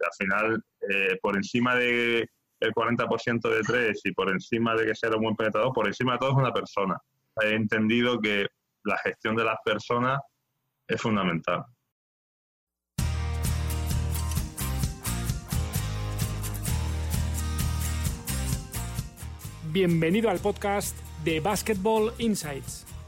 Al final, eh, por encima de el 40% de tres y por encima de que sea un buen penetrador, por encima de todo es una persona. He entendido que la gestión de las personas es fundamental. Bienvenido al podcast de Basketball Insights,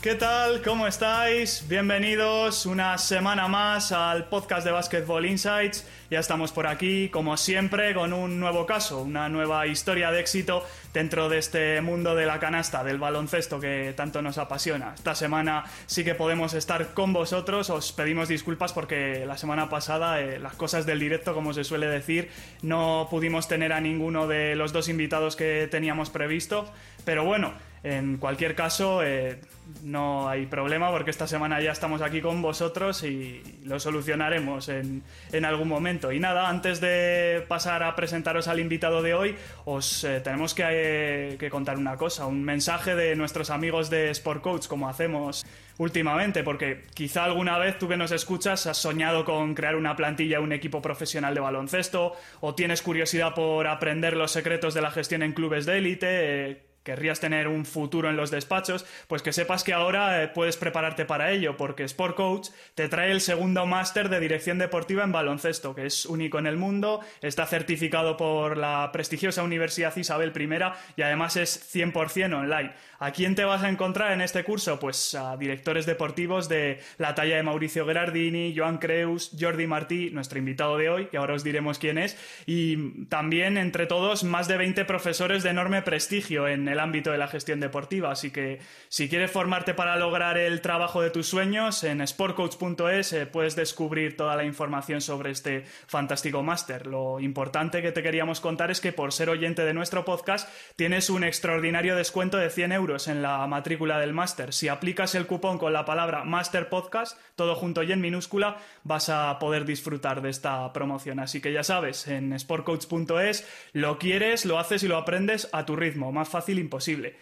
¿Qué tal? ¿Cómo estáis? Bienvenidos una semana más al podcast de Basketball Insights. Ya estamos por aquí, como siempre, con un nuevo caso, una nueva historia de éxito dentro de este mundo de la canasta, del baloncesto que tanto nos apasiona. Esta semana sí que podemos estar con vosotros, os pedimos disculpas porque la semana pasada eh, las cosas del directo, como se suele decir, no pudimos tener a ninguno de los dos invitados que teníamos previsto, pero bueno, en cualquier caso, eh, no hay problema porque esta semana ya estamos aquí con vosotros y lo solucionaremos en, algún momento. Y nada, antes de pasar a presentaros al invitado de hoy, os eh, tenemos que, que, contar una cosa, un mensaje de nuestros amigos de Sport Coach, como hacemos últimamente, porque quizá alguna vez tú que nos escuchas has soñado con crear una plantilla, un equipo profesional de baloncesto, o tienes curiosidad por aprender los secretos de la gestión en clubes de élite. Querrías tener un futuro en los despachos, pues que sepas que ahora eh, puedes prepararte para ello, porque Sport Coach te trae el segundo máster de dirección deportiva en baloncesto, que es único en el mundo, está certificado por la prestigiosa Universidad Isabel I y además es 100% online. ¿A quién te vas a encontrar en este curso? Pues a directores deportivos de la talla de Mauricio Gerardini, Joan Creus, Jordi Martí, nuestro invitado de hoy, que ahora os diremos quién es, y también entre todos más de 20 profesores de enorme prestigio en el ámbito de la gestión deportiva. Así que si quieres formarte para lograr el trabajo de tus sueños, en sportcoach.es eh, puedes descubrir toda la información sobre este fantástico máster. Lo importante que te queríamos contar es que por ser oyente de nuestro podcast tienes un extraordinario descuento de 100 euros en la matrícula del máster. Si aplicas el cupón con la palabra Master Podcast, todo junto y en minúscula, vas a poder disfrutar de esta promoción. Así que ya sabes, en sportcoach.es lo quieres, lo haces y lo aprendes a tu ritmo, más fácil imposible.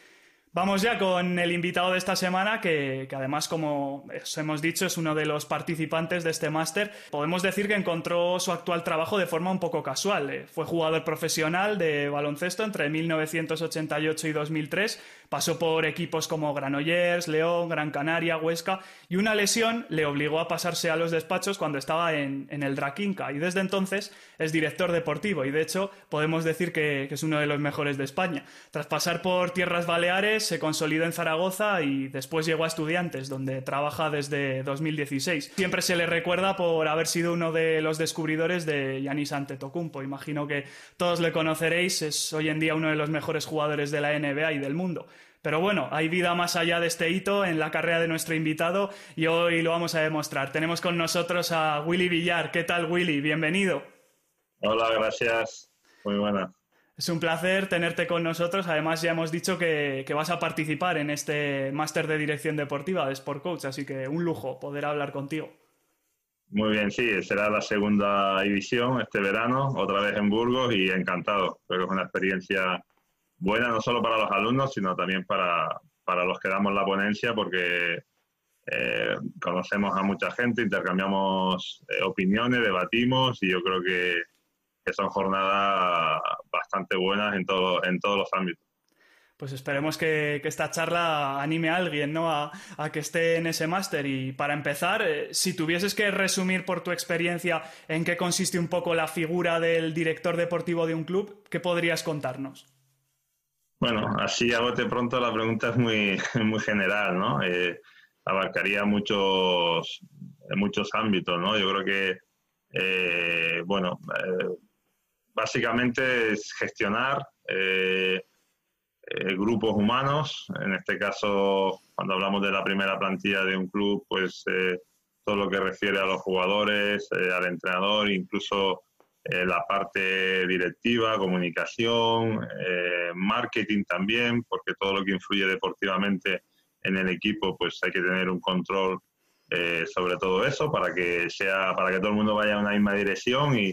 Vamos ya con el invitado de esta semana, que, además, como os hemos dicho, es uno de los participantes de este máster. Podemos decir que encontró su actual trabajo de forma un poco casual. Eh, fue jugador profesional de baloncesto entre 1988 y 2003. Pasó por equipos como Granollers, León, Gran Canaria, Huesca, y una lesión le obligó a pasarse a los despachos cuando estaba en, el Draquinca. Y desde entonces es director deportivo, y de hecho podemos decir que, que es uno de los mejores de España. Tras pasar por tierras baleares, se consolidó en Zaragoza y después llegó a Estudiantes, donde trabaja desde 2016. Siempre se le recuerda por haber sido uno de los descubridores de Yanis Antetokounmpo. Imagino que todos le conoceréis, es hoy en día uno de los mejores jugadores de la NBA y del mundo. Pero bueno, hay vida más allá de este hito en la carrera de nuestro invitado y hoy lo vamos a demostrar. Tenemos con nosotros a Willy Villar. ¿Qué tal, Willy? Bienvenido. Hola, gracias. Muy buena. Es un placer tenerte con nosotros. Además, ya hemos dicho que, vas a participar en este máster de dirección deportiva de Sport Coach, así que un lujo poder hablar contigo. Muy bien, sí, será la segunda edición este verano, otra vez en Burgos y encantado. Creo que es una experiencia buena no solo para los alumnos, sino también para, los que damos la ponencia, porque eh, conocemos a mucha gente, intercambiamos eh, opiniones, debatimos y yo creo que son jornadas bastante buenas en, todo, en todos los ámbitos. Pues esperemos que, esta charla anime a alguien ¿no? A, que esté en ese máster. Y para empezar, eh, si tuvieses que resumir por tu experiencia en qué consiste un poco la figura del director deportivo de un club, ¿qué podrías contarnos? Bueno, así a bote pronto la pregunta es muy, muy general, ¿no? Eh, abarcaría muchos, muchos ámbitos, ¿no? Yo creo que, eh, bueno, básicamente es gestionar eh, eh, grupos humanos. En este caso, cuando hablamos de la primera plantilla de un club, pues eh, todo lo que refiere a los jugadores, eh, al entrenador, incluso eh, la parte directiva, comunicación, eh, marketing también, porque todo lo que influye deportivamente en el equipo, pues hay que tener un control sobre todo eso para que sea, para que todo el mundo vaya en una misma dirección y,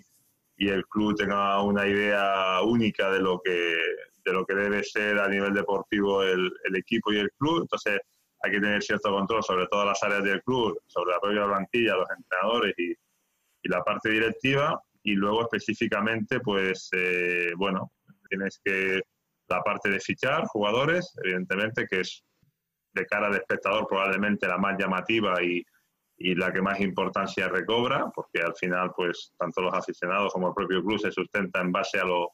y el club tenga una idea única de lo que de lo que debe ser a nivel deportivo el, el equipo y el club. Entonces, hay que tener cierto control sobre todas las áreas del club, sobre la propia plantilla, los entrenadores y, y la parte directiva. Y luego específicamente, pues, eh, bueno, tienes que la parte de fichar jugadores, evidentemente, que es de cara al espectador probablemente la más llamativa y, y la que más importancia recobra, porque al final, pues, tanto los aficionados como el propio club se sustenta en base a, lo,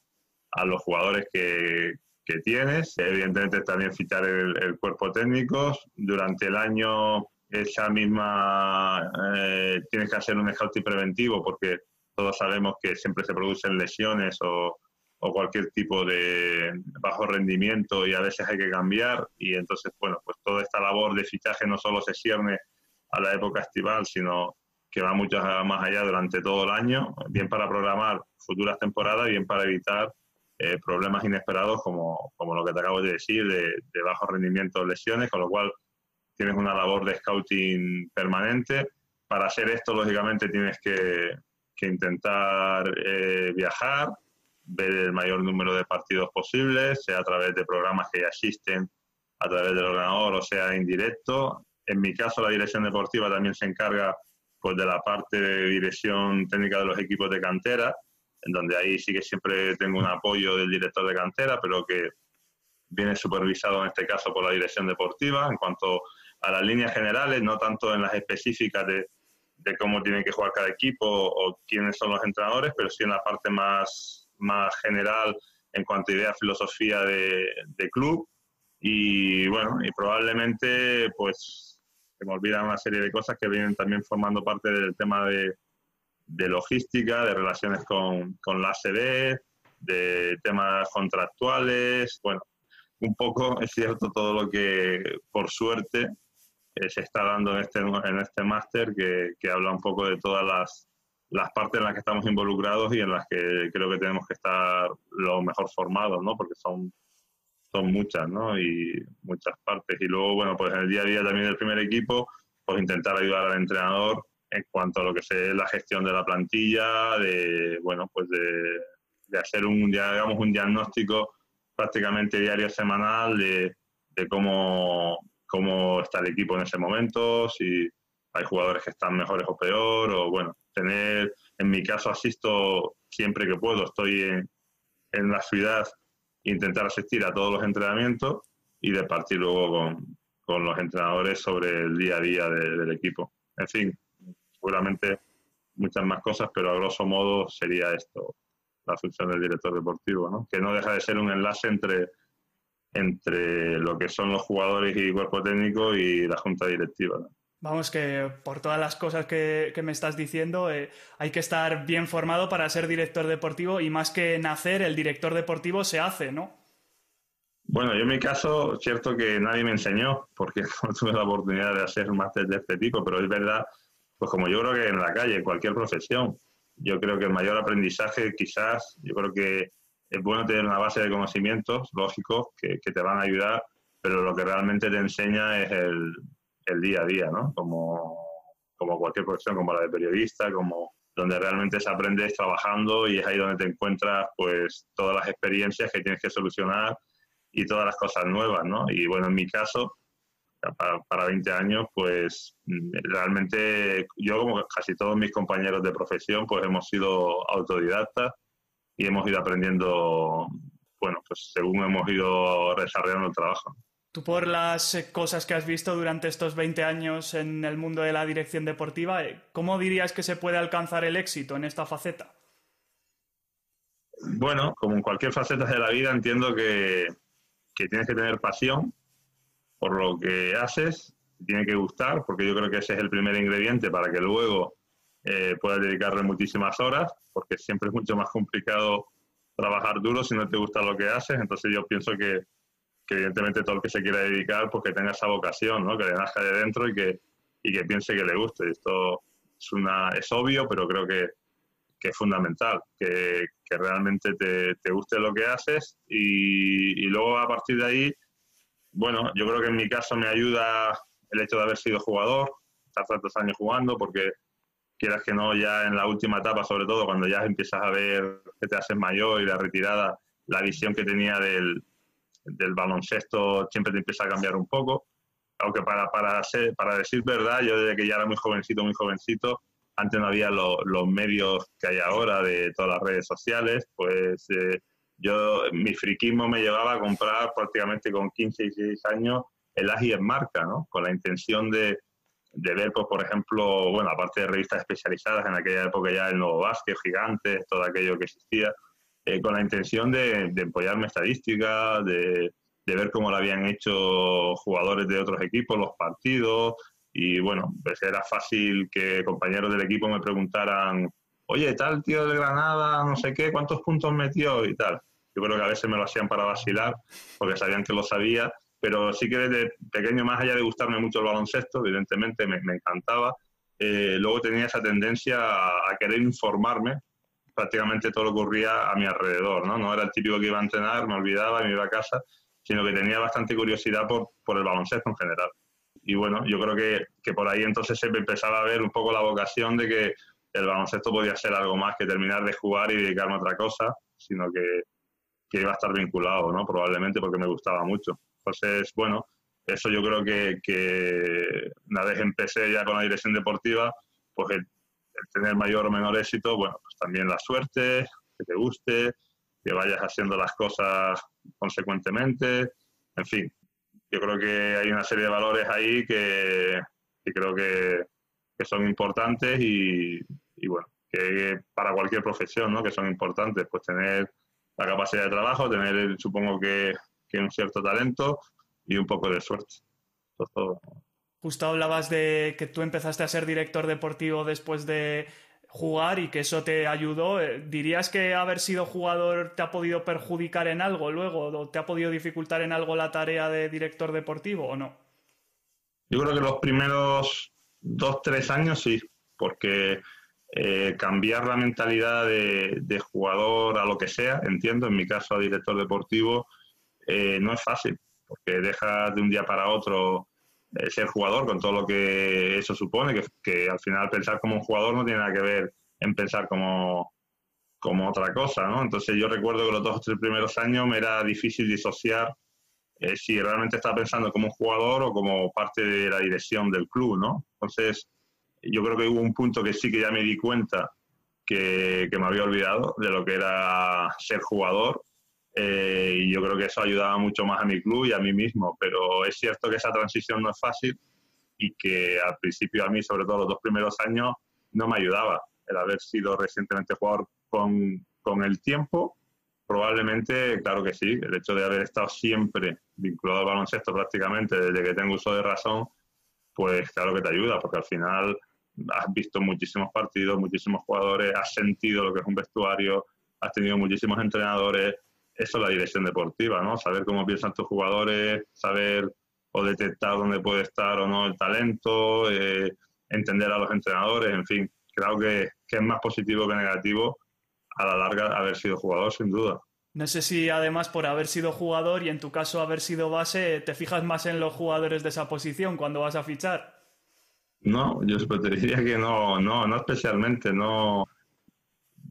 a los jugadores que, que tienes. Evidentemente también fichar el, cuerpo técnico. Durante el año esa misma eh, tienes que hacer un scouting preventivo porque todos sabemos que siempre se producen lesiones o, o, cualquier tipo de bajo rendimiento y a veces hay que cambiar y entonces bueno pues toda esta labor de fichaje no solo se cierne a la época estival sino que va mucho más allá durante todo el año bien para programar futuras temporadas bien para evitar eh, problemas inesperados como, como, lo que te acabo de decir, de, bajo rendimiento, lesiones, con lo cual tienes una labor de scouting permanente. Para hacer esto, lógicamente, tienes que, que intentar eh, viajar, ver el mayor número de partidos posibles, sea a través de programas que ya existen a través del ordenador o sea indirecto. En mi caso, la dirección deportiva también se encarga pues, de la parte de dirección técnica de los equipos de cantera, en donde ahí sí que siempre tengo un apoyo del director de cantera, pero que viene supervisado en este caso por la dirección deportiva en cuanto a las líneas generales, no tanto en las específicas de, de cómo tiene que jugar cada equipo o quiénes son los entrenadores, pero sí en la parte más, más general en cuanto a idea, filosofía de, club. Y bueno, y probablemente pues se me olvidan una serie de cosas que vienen también formando parte del tema de, de logística, de relaciones con, con la ACB, de temas contractuales, bueno, un poco es cierto todo lo que por suerte se está dando en este, en este máster que, que, habla un poco de todas las, las partes en las que estamos involucrados y en las que creo que tenemos que estar lo mejor formados, ¿no? Porque son, son muchas, ¿no? Y muchas partes. Y luego, bueno, pues en el día a día también del primer equipo, pues intentar ayudar al entrenador en cuanto a lo que es la gestión de la plantilla, de, bueno, pues de, hacer un, digamos, un diagnóstico prácticamente diario semanal de, de cómo, cómo está el equipo en ese momento, si hay jugadores que están mejores o peor, o bueno, tener, en mi caso asisto siempre que puedo, estoy en, en la ciudad, intentar asistir a todos los entrenamientos y de partir luego con, con los entrenadores sobre el día a día del equipo. En fin, seguramente muchas más cosas, pero a grosso modo sería esto, la función del director deportivo, ¿no? que no deja de ser un enlace entre, entre lo que son los jugadores y cuerpo técnico y la junta directiva. Vamos, que por todas las cosas que, me estás diciendo, eh, hay que estar bien formado para ser director deportivo y más que nacer, el director deportivo se hace, ¿no? Bueno, yo en mi caso, cierto que nadie me enseñó, porque no tuve la oportunidad de hacer un máster de este tipo, pero es verdad pues como yo creo que en la calle, en cualquier profesión, yo creo que el mayor aprendizaje quizás, yo creo que es bueno tener una base de conocimientos lógicos que, te van a ayudar, pero lo que realmente te enseña es el, día a día, ¿no? Como, como cualquier profesión, como la de periodista, como donde realmente se aprende es trabajando y es ahí donde te encuentras pues todas las experiencias que tienes que solucionar y todas las cosas nuevas, ¿no? Y bueno, en mi caso, para, para 20 años, pues realmente yo como casi todos mis compañeros de profesión, pues hemos sido autodidactas y hemos ido aprendiendo, bueno, pues según hemos ido desarrollando el trabajo. Tú por las eh, cosas que has visto durante estos 20 años en el mundo de la dirección deportiva, eh, ¿cómo dirías que se puede alcanzar el éxito en esta faceta? Bueno, como en cualquier faceta de la vida, entiendo que, que tienes que tener pasión por lo que haces, tiene que gustar, porque yo creo que ese es el primer ingrediente para que luego eh, dedicarle muchísimas horas, porque siempre es mucho más complicado trabajar duro si no te gusta lo que haces. Entonces yo pienso que, evidentemente todo el que se quiera dedicar, pues que tenga esa vocación, ¿no? que le nazca de dentro y que, y que piense que le guste. Esto es, una, es obvio, pero creo que, que es fundamental, que, que realmente te, te, guste lo que haces y, y, luego a partir de ahí, bueno, yo creo que en mi caso me ayuda el hecho de haber sido jugador, estar tantos años jugando, porque quieras que no, ya en la última etapa, sobre todo cuando ya empiezas a ver que te haces mayor y la retirada, la visión que tenía del, del baloncesto siempre te empieza a cambiar un poco. Aunque para, para, ser, para decir verdad, yo desde que ya era muy jovencito, muy jovencito, antes no había lo, los medios que hay ahora de todas las redes sociales, pues eh, yo, mi friquismo me llevaba a comprar prácticamente con 15 y 16 años el AGI en marca, ¿no? Con la intención de, de ver, pues, por ejemplo, bueno, aparte de revistas especializadas, en aquella época ya el Nuevo Básquet, Gigantes, todo aquello que existía, eh, con la intención de, de empollarme estadísticas, de, de, ver cómo lo habían hecho jugadores de otros equipos, los partidos, y bueno, pues era fácil que compañeros del equipo me preguntaran, oye, tal tío de Granada, no sé qué, ¿cuántos puntos metió? y tal. Yo creo que a veces me lo hacían para vacilar, porque sabían que lo sabía, pero sí que desde pequeño, más allá de gustarme mucho el baloncesto, evidentemente me, me encantaba, eh, luego tenía esa tendencia a, a, querer informarme prácticamente todo lo que ocurría a mi alrededor, ¿no? No era el típico que iba a entrenar, me olvidaba y me iba a casa, sino que tenía bastante curiosidad por, por el baloncesto en general. Y bueno, yo creo que, que por ahí entonces se empezaba a ver un poco la vocación de que el baloncesto podía ser algo más que terminar de jugar y dedicarme a otra cosa, sino que, que iba a estar vinculado, ¿no? Probablemente porque me gustaba mucho. Entonces, bueno, eso yo creo que, que una vez empecé ya con la dirección deportiva, pues el, el, tener mayor o menor éxito, bueno, pues también la suerte, que te guste, que vayas haciendo las cosas consecuentemente, en fin, yo creo que hay una serie de valores ahí que, que creo que, que, son importantes y, y bueno, que para cualquier profesión, ¿no? Que son importantes, pues tener la capacidad de trabajo, tener, supongo que, que un cierto talento y un poco de suerte. Todo. Justo hablabas de que tú empezaste a ser director deportivo después de jugar y que eso te ayudó. Eh, ¿Dirías que haber sido jugador te ha podido perjudicar en algo luego o te ha podido dificultar en algo la tarea de director deportivo o no? Yo creo que los primeros dos, tres años sí, porque eh, cambiar la mentalidad de, de, jugador a lo que sea, entiendo, en mi caso a director deportivo, eh, no es fácil, porque dejas de un día para otro eh, ser jugador con todo lo que eso supone, que, al final pensar como un jugador no tiene nada que ver en pensar como, como otra cosa, ¿no? Entonces yo recuerdo que los dos o tres primeros años me era difícil disociar eh, si realmente estaba pensando como un jugador o como parte de la dirección del club, ¿no? Entonces yo creo que hubo un punto que sí que ya me di cuenta que, que me había olvidado de lo que era ser jugador eh, y yo creo que eso ayudaba mucho más a mi club y a mí mismo, pero es cierto que esa transición no es fácil y que al principio a mí, sobre todo los dos primeros años, no me ayudaba. El haber sido recientemente jugador con, con el tiempo, probablemente, claro que sí, el hecho de haber estado siempre vinculado al baloncesto prácticamente desde que tengo uso de razón, pues claro que te ayuda, porque al final has visto muchísimos partidos, muchísimos jugadores, has sentido lo que es un vestuario, has tenido muchísimos entrenadores, eso es la dirección deportiva, ¿no? Saber cómo piensan tus jugadores, saber o detectar dónde puede estar o no el talento, eh, entender a los entrenadores, en fin, creo que, que, es más positivo que negativo a la larga haber sido jugador, sin duda. No sé si además por haber sido jugador y en tu caso haber sido base, te fijas más en los jugadores de esa posición cuando vas a fichar. No, yo te diría que no, no, no especialmente, no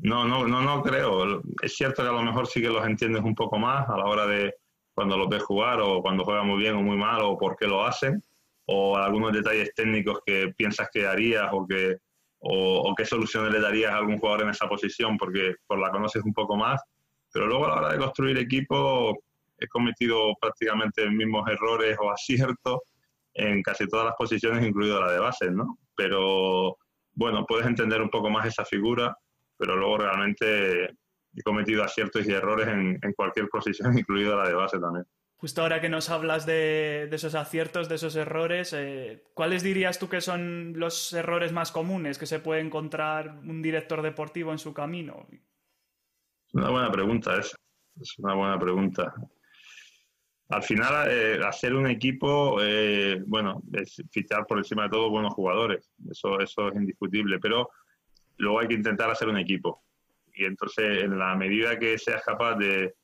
no, no, no, no creo. Es cierto que a lo mejor sí que los entiendes un poco más a la hora de cuando los ves jugar o cuando juegan muy bien o muy mal o por qué lo hacen o algunos detalles técnicos que piensas que harías o que o, qué soluciones le darías a algún jugador en esa posición porque por la conoces un poco más. Pero luego a la hora de construir equipo he cometido prácticamente mismos errores o aciertos en casi todas las posiciones, incluido la de base, ¿no? Pero bueno, puedes entender un poco más esa figura pero luego realmente he cometido aciertos y errores en, en cualquier posición, incluida la de base también. Justo ahora que nos hablas de, de esos aciertos, de esos errores, eh, ¿cuáles dirías tú que son los errores más comunes que se puede encontrar un director deportivo en su camino? Es una buena pregunta esa. Es una buena pregunta. al final, eh, hacer un equipo, eh, bueno, es fichar por encima de todo buenos jugadores, eso, eso es indiscutible, pero luego hay que intentar hacer un equipo. Y entonces, en la medida que seas capaz de,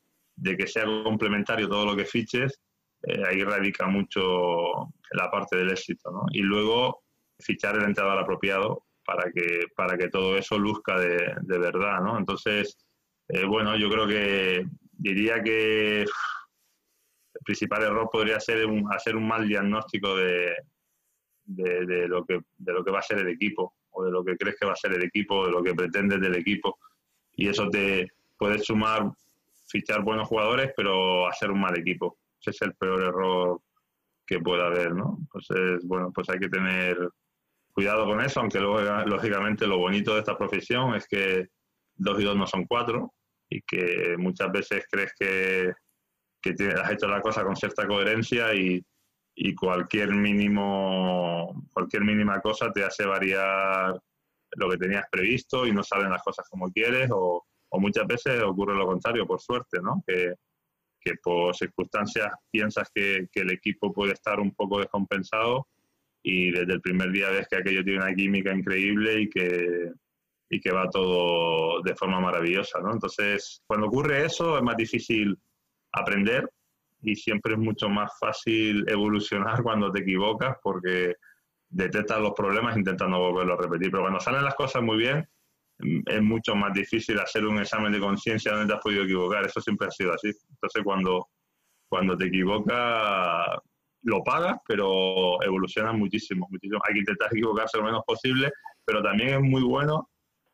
que sea complementario todo lo que fiches, eh, ahí radica mucho la parte del éxito, ¿no? Y luego fichar el entrenador apropiado para que, para que todo eso luzca de, de verdad, ¿no? Entonces, bueno, yo creo que diría que el principal error podría ser hacer un mal diagnóstico de, de, lo que, de lo que va a ser el equipo, o de lo que crees que va a ser el equipo, de lo que pretendes del equipo. Y eso te puede sumar, fichar buenos jugadores, pero hacer un mal equipo. Ese es el peor error que pueda haber, ¿no? Entonces, bueno, pues hay que tener cuidado con eso, aunque luego, lógicamente lo bonito de esta profesión es que dos y dos no son cuatro y que muchas veces crees que que has hecho la cosa con cierta coherencia y, cualquier mínimo, cualquier mínima cosa te hace variar lo que tenías previsto y no salen las cosas como quieres o, muchas veces ocurre lo contrario, por suerte, ¿no? Que, por circunstancias piensas que, el equipo puede estar un poco descompensado y desde el primer día ves que aquello tiene una química increíble y que, y que va todo de forma maravillosa, ¿no? Entonces, cuando ocurre eso es más difícil aprender y siempre es mucho más fácil evolucionar cuando te equivocas porque detectas los problemas intentando volverlo a repetir. Pero cuando salen las cosas muy bien, es mucho más difícil hacer un examen de conciencia donde te has podido equivocar. Eso siempre ha sido así. Entonces, cuando, cuando te equivocas, lo pagas, pero evolucionas muchísimo, muchísimo. Hay que intentar equivocarse lo menos posible, pero también es muy bueno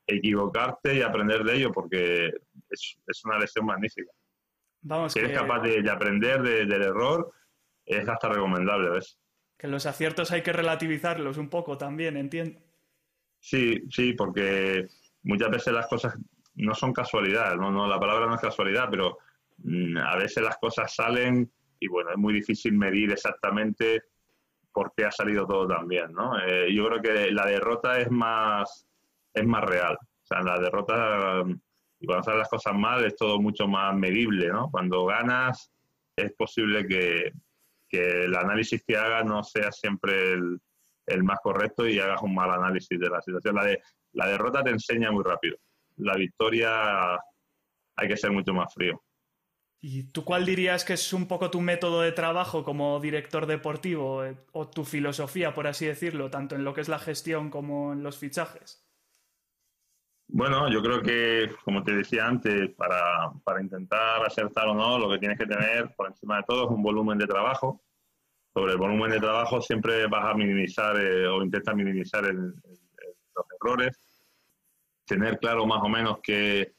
equivocarte y aprender de ello porque es, es una lección magnífica si eres capaz de, aprender del error, es hasta recomendable, ¿ves? Que los aciertos hay que relativizarlos un poco también, entiendo. Sí, sí, porque muchas veces las cosas no son casualidad, no, no la palabra no es casualidad, pero mm, a veces las cosas salen y bueno, es muy difícil medir exactamente por qué ha salido todo tan bien, ¿no? Eh, yo creo que la derrota es más, es más real. O sea, la derrota y cuando salen las cosas mal es todo mucho más medible, ¿no? Cuando ganas es posible que, el análisis que hagas no sea siempre el, más correcto y hagas un mal análisis de la situación. La, la derrota te enseña muy rápido. La victoria hay que ser mucho más frío. ¿Y tú cuál dirías que es un poco tu método de trabajo como director deportivo eh, o tu filosofía, por así decirlo, tanto en lo que es la gestión como en los fichajes? Bueno, yo creo que, como te decía antes, para, para, intentar acertar o no, lo que tienes que tener por encima de todo es un volumen de trabajo. Sobre el volumen de trabajo siempre vas a minimizar eh, o intentas minimizar los errores. Tener claro más o menos qué,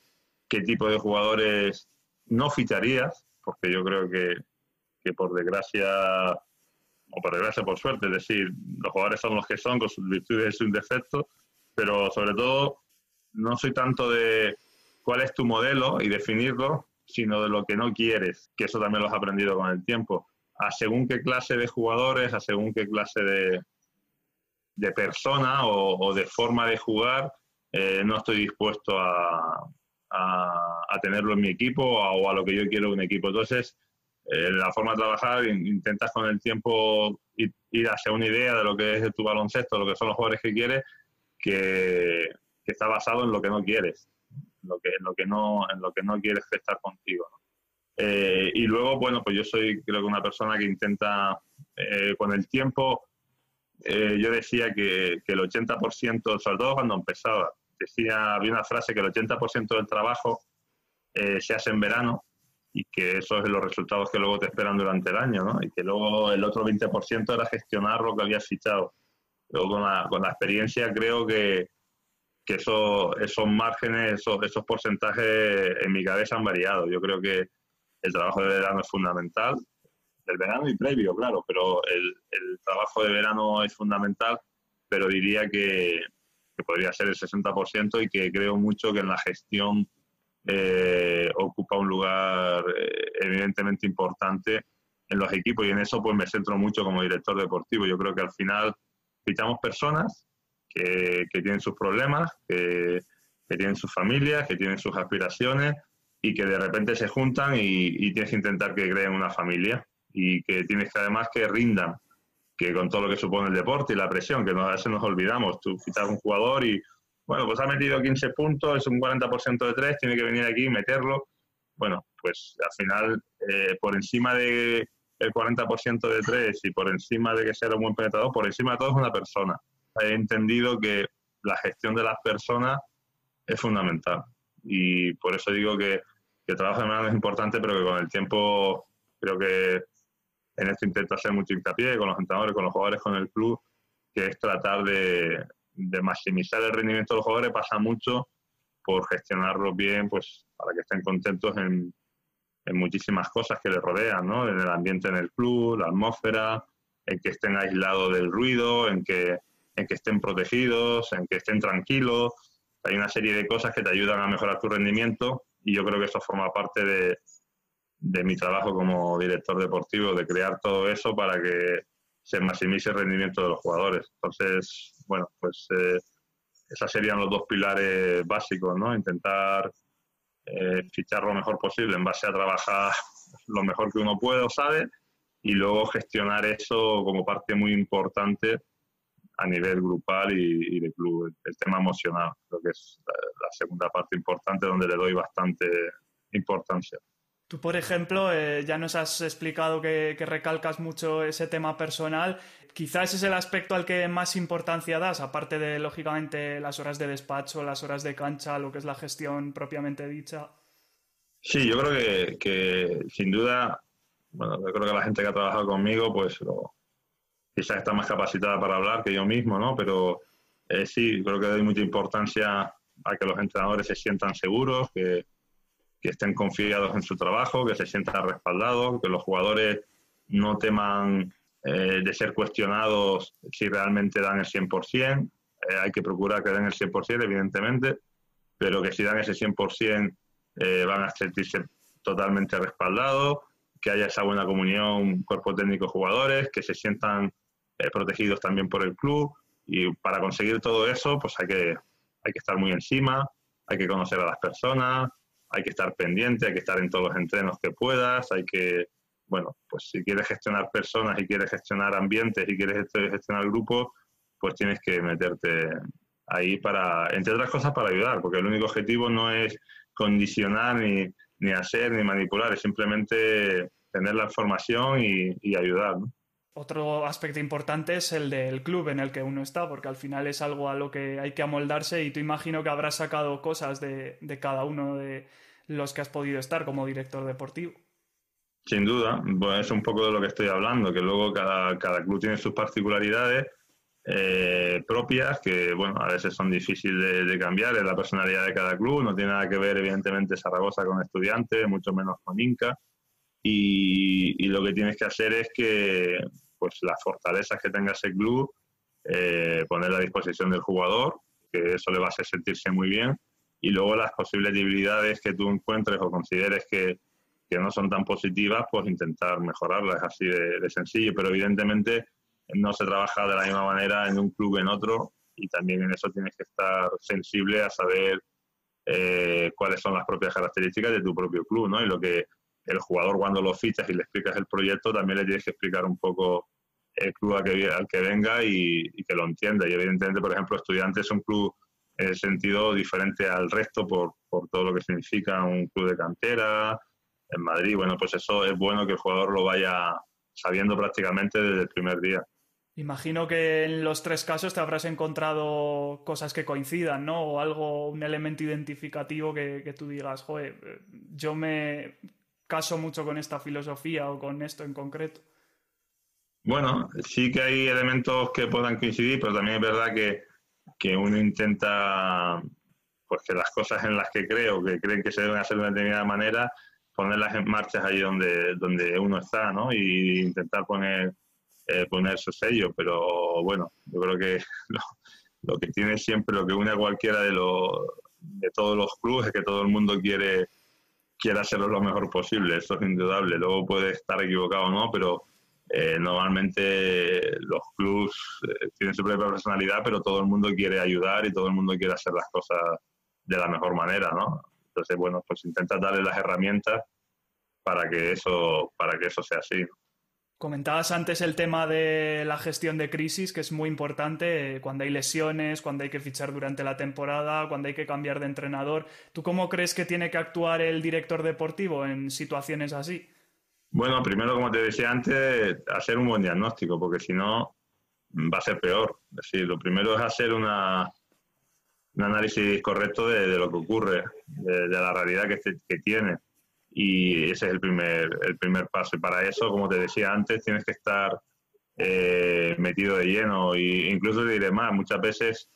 qué tipo de jugadores no ficharías, porque yo creo que, que por desgracia, o por desgracia por suerte, es decir, los jugadores son los que son con sus virtudes y sus defectos, pero sobre todo no soy tanto de cuál es tu modelo y definirlo, sino de lo que no quieres, que eso también lo has aprendido con el tiempo. A según qué clase de jugadores, a según qué clase de, de persona o, de forma de jugar, eh, no estoy dispuesto a, a, tenerlo en mi equipo o a, lo que yo quiero en un equipo. Entonces, eh, la forma de trabajar, intentas con el tiempo ir, ir, hacia una idea de lo que es tu baloncesto, lo que son los jugadores que quieres, que, que está basado en lo que no quieres, en lo que, en lo que, no, en lo que no quieres estar contigo. Eh, y luego, bueno, pues yo soy creo que una persona que intenta, eh, con el tiempo, eh, yo decía que, que, el 80%, sobre todo cuando empezaba, decía, había una frase que el 80% del trabajo se hace en verano y que esos son los resultados que luego te esperan durante el año, ¿no? Y que luego el otro 20% era gestionar lo que habías fichado. Luego con la, con la experiencia creo que, que eso, esos márgenes, esos, esos porcentajes en mi cabeza han variado. Yo creo que el trabajo de verano es fundamental, del verano y previo, claro, pero el, el trabajo de verano es fundamental, pero diría que, que, podría ser el 60% y que creo mucho que en la gestión eh, ocupa un lugar eh, evidentemente importante en los equipos y en eso pues me centro mucho como director deportivo. Yo creo que al final fichamos personas que, tienen sus problemas, que, tienen sus familias, que tienen sus aspiraciones y que de repente se juntan y, tienes que intentar que creen una familia. y que tienes que además que rindan, que con todo lo que supone el deporte y la presión, que a veces nos olvidamos, tú quitas un jugador y, bueno, pues ha metido 15 puntos, es un 40% de tres, tiene que venir aquí y meterlo. Bueno, pues al final, eh, por encima de el 40% de tres y por encima de que sea un buen penetrador, por encima de todo es una persona. He entendido que la gestión de las personas es fundamental y por eso digo que, que el trabajo de mano es importante, pero que con el tiempo creo que en esto intento hacer mucho hincapié con los entrenadores, con los jugadores, con el club, que es tratar de, de maximizar el rendimiento de los jugadores, pasa mucho por gestionarlos bien, pues para que estén contentos en, en muchísimas cosas que les rodean, ¿no? En el ambiente en el club, la atmósfera, en que estén aislados del ruido, en que, en que estén protegidos, en que estén tranquilos. Hay una serie de cosas que te ayudan a mejorar tu rendimiento y yo creo que eso forma parte de, de mi trabajo como director deportivo, de crear todo eso para que se maximice el rendimiento de los jugadores. Entonces, bueno, pues eh, esos serían los dos pilares básicos, ¿no? Intentar eh, fichar lo mejor posible en base a trabajar lo mejor que uno puede o sabe y luego gestionar eso como parte muy importante a nivel grupal y, de club. El, tema emocional, creo que es la, segunda parte importante donde le doy bastante importancia. Tú, por ejemplo, eh, ya nos has explicado que, que, recalcas mucho ese tema personal. Quizás es el aspecto al que más importancia das, aparte de, lógicamente, las horas de despacho, las horas de cancha, lo que es la gestión propiamente dicha. Sí, yo creo que, que sin duda, bueno, yo creo que la gente que ha trabajado conmigo, pues lo, quizás está más capacitada para hablar que yo mismo, ¿no? Pero eh, sí, creo que doy mucha importancia a que los entrenadores se sientan seguros, que, estén confiados en su trabajo, que se sientan respaldados, que los jugadores no teman eh, de ser cuestionados si realmente dan el 100%. Eh, hay que procurar que den el 100%, evidentemente, pero que si dan ese 100% eh, van a sentirse totalmente respaldados, que haya esa buena comunión cuerpo técnico jugadores, que se sientan protegidos también por el club y para conseguir todo eso pues hay que, hay que estar muy encima, hay que conocer a las personas, hay que estar pendiente, hay que estar en todos los entrenos que puedas, hay que, bueno, pues si quieres gestionar personas y quieres gestionar ambientes y quieres gestionar grupos, pues tienes que meterte ahí para, entre otras cosas, para ayudar, porque el único objetivo no es condicionar ni, ni hacer ni manipular, es simplemente tener la información y, ayudar. Otro aspecto importante es el del club en el que uno está, porque al final es algo a lo que hay que amoldarse y tú imagino que habrás sacado cosas de, de cada uno de los que has podido estar como director deportivo. Sin duda, pues es un poco de lo que estoy hablando, que luego cada, cada club tiene sus particularidades eh, propias, que bueno, a veces son difíciles de, de, cambiar, es la personalidad de cada club, no tiene nada que ver evidentemente Zaragoza con estudiantes, mucho menos con Inca, y, y lo que tienes que hacer es que pues las fortalezas que tenga ese club, eh, poner a disposición del jugador, que eso le va a hacer sentirse muy bien, y luego las posibles debilidades que tú encuentres o consideres que, que no son tan positivas, pues intentar mejorarlas, así de, de, sencillo, pero evidentemente no se trabaja de la misma manera en un club que en otro, y también en eso tienes que estar sensible a saber eh, cuáles son las propias características de tu propio club, ¿no? Y lo que el jugador cuando lo fichas y le explicas el proyecto, también le tienes que explicar un poco el club al que, al que venga y, y, que lo entienda. Y evidentemente, por ejemplo, Estudiantes es un club en el sentido diferente al resto por, por todo lo que significa un club de cantera. En Madrid, bueno, pues eso es bueno que el jugador lo vaya sabiendo prácticamente desde el primer día. Imagino que en los tres casos te habrás encontrado cosas que coincidan, ¿no? O algo, un elemento identificativo que, que tú digas, joder, yo me caso mucho con esta filosofía o con esto en concreto. Bueno, sí que hay elementos que puedan coincidir, pero también es verdad que, que uno intenta pues que las cosas en las que creo, que creen que se deben hacer de una determinada manera, ponerlas en marcha ahí donde, donde uno está, ¿no? Y intentar poner, eh, poner su sello. Pero bueno, yo creo que lo, que tiene siempre, lo que une a cualquiera de, los, de todos los clubes es que todo el mundo quiere, quiere hacerlo lo mejor posible, eso es indudable. Luego puede estar equivocado o no, pero eh, normalmente los clubs eh, tienen su propia personalidad, pero todo el mundo quiere ayudar y todo el mundo quiere hacer las cosas de la mejor manera, ¿no? Entonces, bueno, pues intenta darle las herramientas para que eso, para que eso sea así. Comentabas antes el tema de la gestión de crisis, que es muy importante eh, cuando hay lesiones, cuando hay que fichar durante la temporada, cuando hay que cambiar de entrenador. ¿Tú cómo crees que tiene que actuar el director deportivo en situaciones así? Bueno, primero, como te decía antes, hacer un buen diagnóstico, porque si no va a ser peor. Es decir, lo primero es hacer una, un análisis correcto de, lo que ocurre, de, la realidad que tiene y ese es el primer, el primer paso. Y para eso, como te decía antes, tienes que estar eh, metido de lleno. E incluso te diré más, muchas veces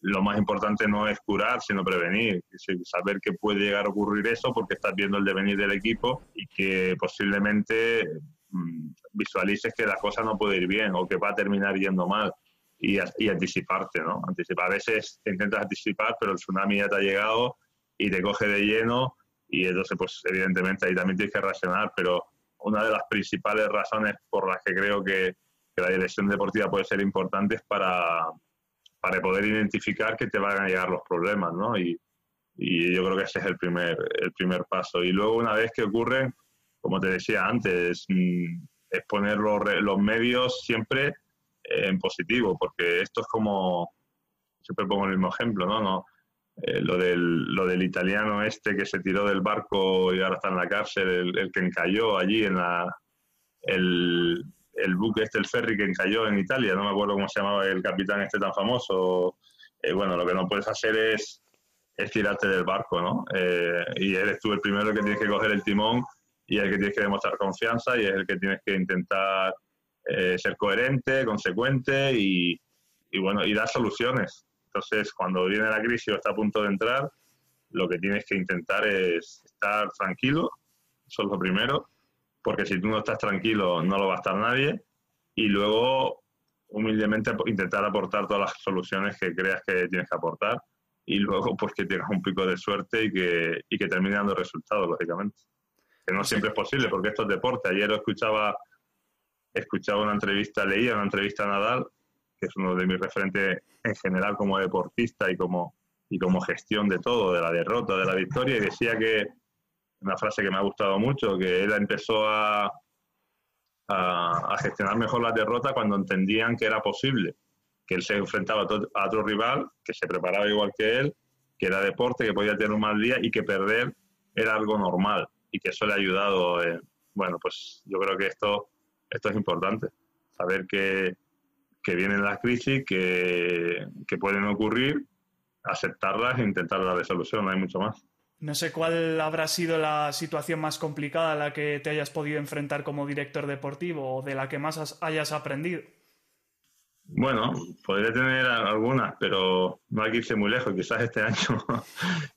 lo más importante no es curar, sino prevenir. Saber que puede llegar a ocurrir eso porque estás viendo el devenir del equipo y que posiblemente mm, visualices que la cosa no puede ir bien o que va a terminar yendo mal. Y, y anticiparte, ¿no? A veces intentas anticipar, pero el tsunami ya te ha llegado y te coge de lleno y entonces pues evidentemente ahí también tienes que reaccionar, pero una de las principales razones por las que creo que, la dirección deportiva puede ser importante es para, para poder identificar que te van a llegar los problemas, ¿no? Y, y yo creo que ese es el primer, el primer paso. Y luego una vez que ocurre, como te decía antes, mm, es poner los, los medios siempre en positivo, porque esto es como, siempre pongo el mismo ejemplo, ¿no? no eh, lo, del, lo del italiano este que se tiró del barco y ahora está en la cárcel, el, que encalló allí en la... El, el, buque este, el ferry que encalló en Italia, no me acuerdo cómo se llamaba el capitán este tan famoso. Eh, bueno, lo que no puedes hacer es, es tirarte del barco, ¿no? Eh, y eres tú el primero que tienes que coger el timón y el que tienes que demostrar confianza y es el que tienes que intentar ser coherente, consecuente y, y, bueno, y dar soluciones. Entonces, cuando viene la crisis o está a punto de entrar, lo que tienes que intentar es estar tranquilo, eso es lo primero, porque si tú no estás tranquilo no lo va a estar nadie, y luego humildemente intentar aportar todas las soluciones que creas que tienes que aportar, y luego pues que tengas un pico de suerte y que, y que termine dando resultados, lógicamente. Que no siempre es posible, porque esto es deporte. Ayer escuchaba, escuchaba una entrevista, leía una entrevista a Nadal, que es uno de mis referentes en general como deportista y como, y como gestión de todo, de la derrota, de la victoria, y decía que, una frase que me ha gustado mucho, que él empezó a, a, gestionar mejor la derrota cuando entendían que era posible, que él se enfrentaba a, otro rival, que se preparaba igual que él, que era deporte, que podía tener un mal día y que perder era algo normal y que eso le ha ayudado. bueno, pues yo creo que esto, esto es importante, saber que, que vienen las crisis, que, que pueden ocurrir, aceptarlas e intentar la resolución, no hay mucho más. No sé cuál habrá sido la situación más complicada a la que te hayas podido enfrentar como director deportivo o de la que más hayas aprendido. Bueno, podría tener algunas, pero no hay que irse muy lejos. Quizás este año,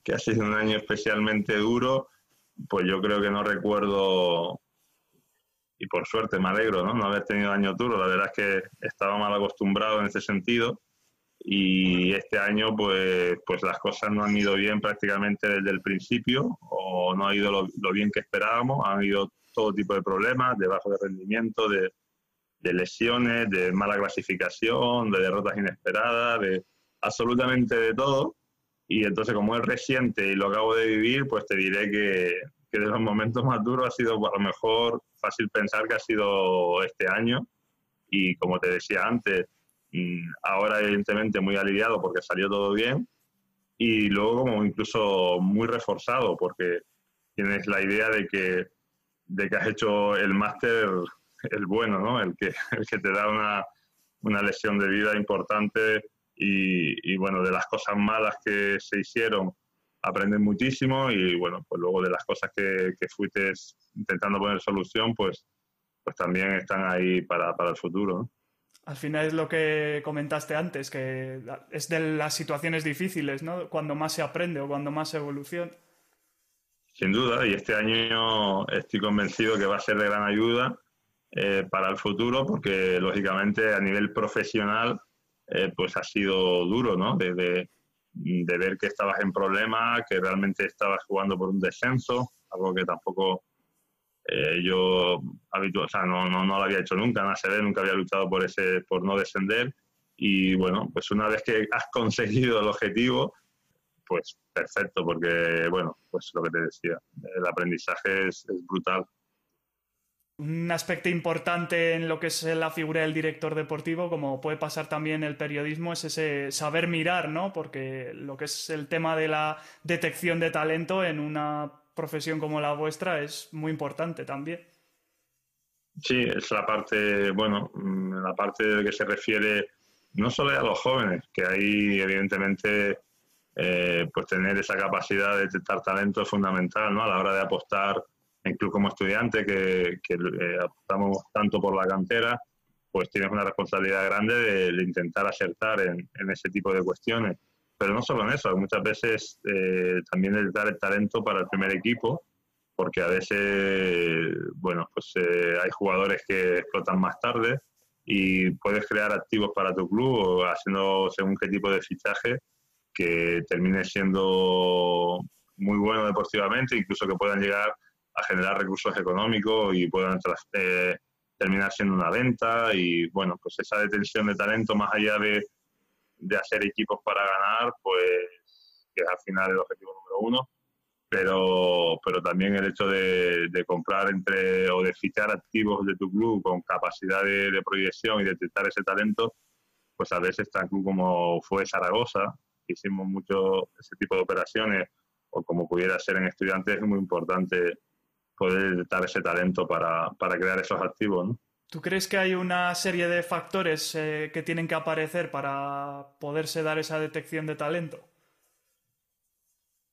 que ha sido un año especialmente duro, pues yo creo que no recuerdo y por suerte me alegro ¿no? no haber tenido año duro. La verdad es que estaba mal acostumbrado en ese sentido y este año pues, pues las cosas no han ido bien prácticamente desde el principio o no ha ido lo, bien que esperábamos. Han habido todo tipo de problemas, de bajo de rendimiento, de, de lesiones, de mala clasificación, de derrotas inesperadas, de absolutamente de todo. Y entonces como es reciente y lo acabo de vivir, pues te diré que, que de los momentos más duros ha sido a lo mejor fácil pensar que ha sido este año y como te decía antes, mm, ahora evidentemente muy aliviado porque salió todo bien y luego como incluso muy reforzado porque tienes la idea de que, de que has hecho el máster el bueno, ¿no? el, que, el que te da una, una lesión de vida importante y, y bueno, de las cosas malas que se hicieron aprenden muchísimo y bueno, pues luego de las cosas que, que fuiste intentando poner solución, pues, pues también están ahí para, para el futuro. Al final es lo que comentaste antes, que es de las situaciones difíciles, ¿no? Cuando más se aprende o cuando más se evoluciona. Sin duda, y este año estoy convencido que va a ser de gran ayuda eh, para el futuro, porque lógicamente a nivel profesional, eh, pues ha sido duro, ¿no? Desde de ver que estabas en problemas, que realmente estabas jugando por un descenso, algo que tampoco eh, yo o sea, no, no, no, lo había hecho nunca en ACB, nunca había luchado por, ese, por no descender. Y bueno, pues una vez que has conseguido el objetivo, pues perfecto, porque bueno, pues lo que te decía, el aprendizaje es brutal. Un aspecto importante en lo que es la figura del director deportivo, como puede pasar también el periodismo, es ese saber mirar, ¿no? Porque lo que es el tema de la detección de talento en una profesión como la vuestra es muy importante también. Sí, es la parte, bueno, mm, la parte de que se refiere no solo a los jóvenes, que ahí evidentemente eh, pues tener esa capacidad de detectar talento es fundamental, ¿no? A la hora de apostar incluso como estudiante que, que eh, apostamos tanto por la cantera, pues tienes una responsabilidad grande de, intentar acertar en, ese tipo de cuestiones. Pero no solo en eso, muchas veces eh, también el dar el talento para el primer equipo, porque a veces, bueno, pues eh, hay jugadores que explotan más tarde y puedes crear activos para tu club o haciendo según qué tipo de fichaje que termine siendo muy bueno deportivamente, incluso que puedan llegar a generar recursos económicos y puedan eh, terminar siendo una venta. Y bueno, pues esa detención de talento más allá de, de hacer equipos para ganar, pues que es al final el objetivo número uno, pero, pero también el hecho de, de comprar entre o de fichar activos de tu club con capacidad de, proyección y detectar ese talento, pues a veces tan como fue Zaragoza, hicimos mucho ese tipo de operaciones, o como pudiera ser en estudiantes, es muy importante poder detectar ese talento para, crear esos activos. ¿no? ¿Tú crees que hay una serie de factores eh, que tienen que aparecer para poderse dar esa detección de talento?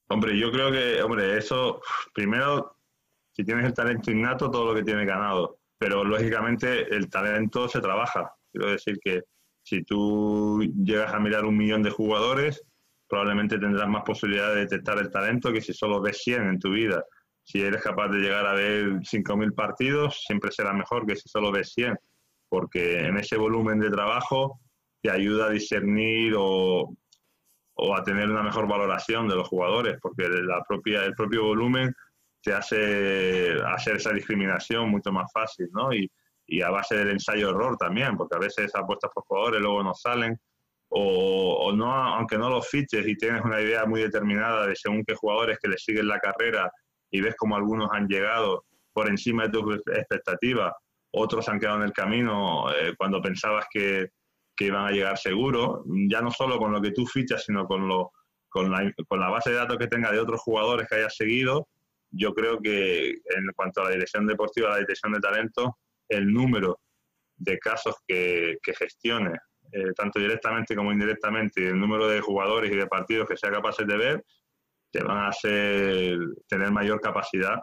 Hombre, yo creo que, hombre, eso, primero, si tienes el talento innato, todo lo que tienes ganado. Pero lógicamente el talento se trabaja. Quiero decir que si tú llegas a mirar un millón de jugadores, probablemente tendrás más posibilidad de detectar el talento que si solo ves 100 en tu vida si eres capaz de llegar a ver 5.000 partidos, siempre será mejor que si solo ves 100, porque en ese volumen de trabajo te ayuda a discernir o, a tener una mejor valoración de los jugadores, porque la propia, el propio volumen te hace hacer esa discriminación mucho más fácil, ¿no? Y, y a base del ensayo-error también, porque a veces apuestas por jugadores, luego no salen, o, o, no, aunque no los fiches y tienes una idea muy determinada de según qué jugadores que le siguen la carrera y ves como algunos han llegado por encima de tus expectativas, otros han quedado en el camino eh, cuando pensabas que, que, iban a llegar seguro, ya no solo con lo que tú fichas, sino con, lo, con, la, con la base de datos que tenga de otros jugadores que hayas seguido, yo creo que en cuanto a la dirección deportiva, la dirección de talento, el número de casos que, que gestione, eh, tanto directamente como indirectamente, el número de jugadores y de partidos que sea capaces de ver, te van a hacer tener mayor capacidad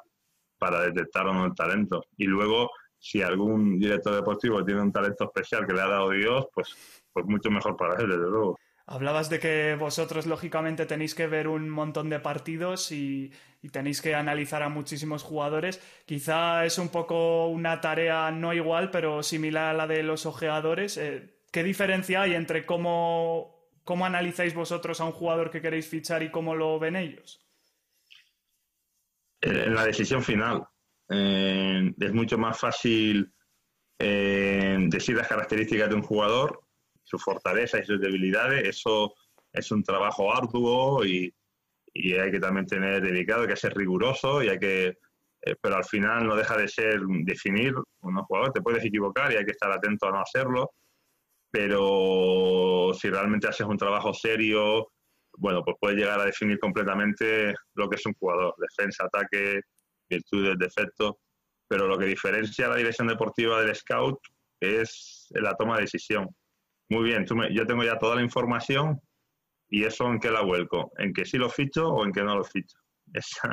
para detectar o no el talento. Y luego, si algún director deportivo tiene un talento especial que le ha dado Dios, pues, pues mucho mejor para él, desde luego. Hablabas de que vosotros, lógicamente, tenéis que ver un montón de partidos y, tenéis que analizar a muchísimos jugadores. Quizá es un poco una tarea no igual, pero similar a la de los ojeadores. Eh, ¿Qué diferencia hay entre cómo ¿Cómo analizáis vosotros a un jugador que queréis fichar y cómo lo ven ellos? En la decisión final. Eh, es mucho más fácil eh, decir las características de un jugador, su fortaleza y sus debilidades. Eso es un trabajo arduo y, hay que también tener dedicado, hay que ser riguroso y hay que eh, pero al final no deja de ser definir un jugador, te puedes equivocar y hay que estar atento a no hacerlo, pero si realmente haces un trabajo serio, bueno, pues puedes llegar a definir completamente lo que es un jugador, defensa, ataque, virtudes, defectos, pero lo que diferencia la dirección deportiva del scout es la toma de decisión. Muy bien, yo tengo ya toda la información y eso en qué la vuelco, en que sí lo ficho o en que no lo ficho. Esa,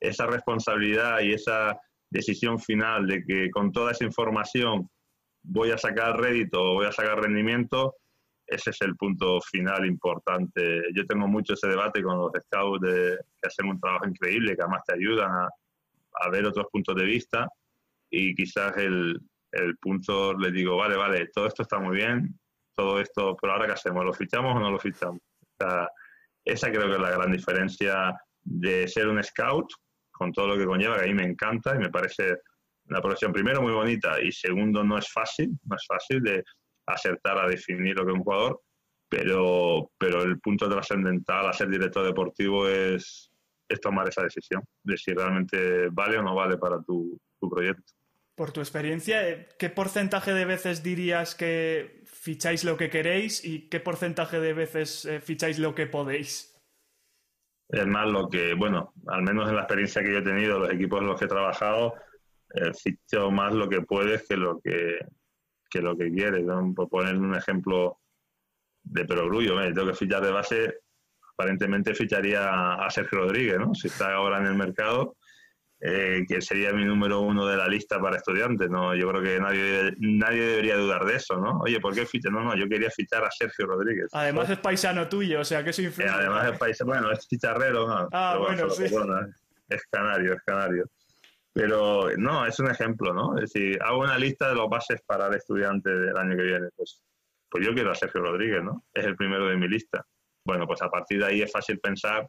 esa responsabilidad y esa decisión final de que con toda esa información voy a sacar rédito o voy a sacar rendimiento, ese es el punto final importante. Yo tengo mucho ese debate con los scouts de, que hacen un trabajo increíble, que además te ayudan a, a ver otros puntos de vista y quizás el, el punto le digo, vale, vale, todo esto está muy bien, todo esto, pero ahora qué hacemos, ¿lo fichamos o no lo fichamos? esa creo que es la gran diferencia de ser un scout con todo lo que conlleva, que a mí me encanta y me parece una profesión primero muy bonita y segundo no es fácil, no es fácil de acertar a definir lo que es un jugador, pero, pero el punto trascendental a ser director deportivo es, es tomar esa decisión de si realmente vale o no vale para tu, tu proyecto. Por tu experiencia, eh, ¿qué porcentaje de veces dirías que ficháis lo que queréis y qué porcentaje de veces eh, ficháis lo que podéis? Es más lo que, bueno, al menos en la experiencia que yo he tenido, los equipos en los que he trabajado, eh, ficho más lo que puedes que lo que, que lo que quieres. Por poner un ejemplo de perogrullo, ¿eh? tengo que fichar de base, aparentemente ficharía a Sergio Rodríguez, ¿no? Si está ahora en el mercado, eh, que sería mi número uno de la lista para estudiantes, ¿no? Yo creo que nadie, nadie debería dudar de eso, ¿no? Oye, ¿por qué ficha? No, no, yo quería fichar a Sergio Rodríguez. Además es paisano tuyo, o sea, que eso influye. Eh, además es paisano, bueno, es chicharrero, ¿no? Ah, bueno, sí. es canario, es canario. Pero no, es un ejemplo, ¿no? Es decir, hago una lista de los bases para el estudiante del año que viene. Pues, pues yo quiero a Sergio Rodríguez, ¿no? Es el primero de mi lista. Bueno, pues a partir de ahí es fácil pensar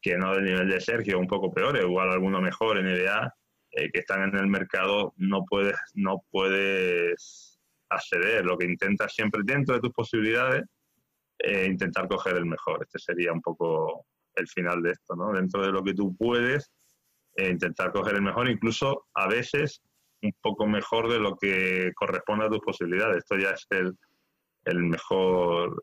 que no del nivel de Sergio, un poco peor, igual alguno mejor NBA, eh, que están en el mercado, no puedes, no puedes acceder. Lo que intentas siempre dentro de tus posibilidades, eh, intentar coger el mejor. Este sería un poco el final de esto, ¿no? Dentro de lo que tú puedes, e intentar coger el mejor, incluso a veces un poco mejor de lo que corresponde a tus posibilidades. Esto ya es el, el mejor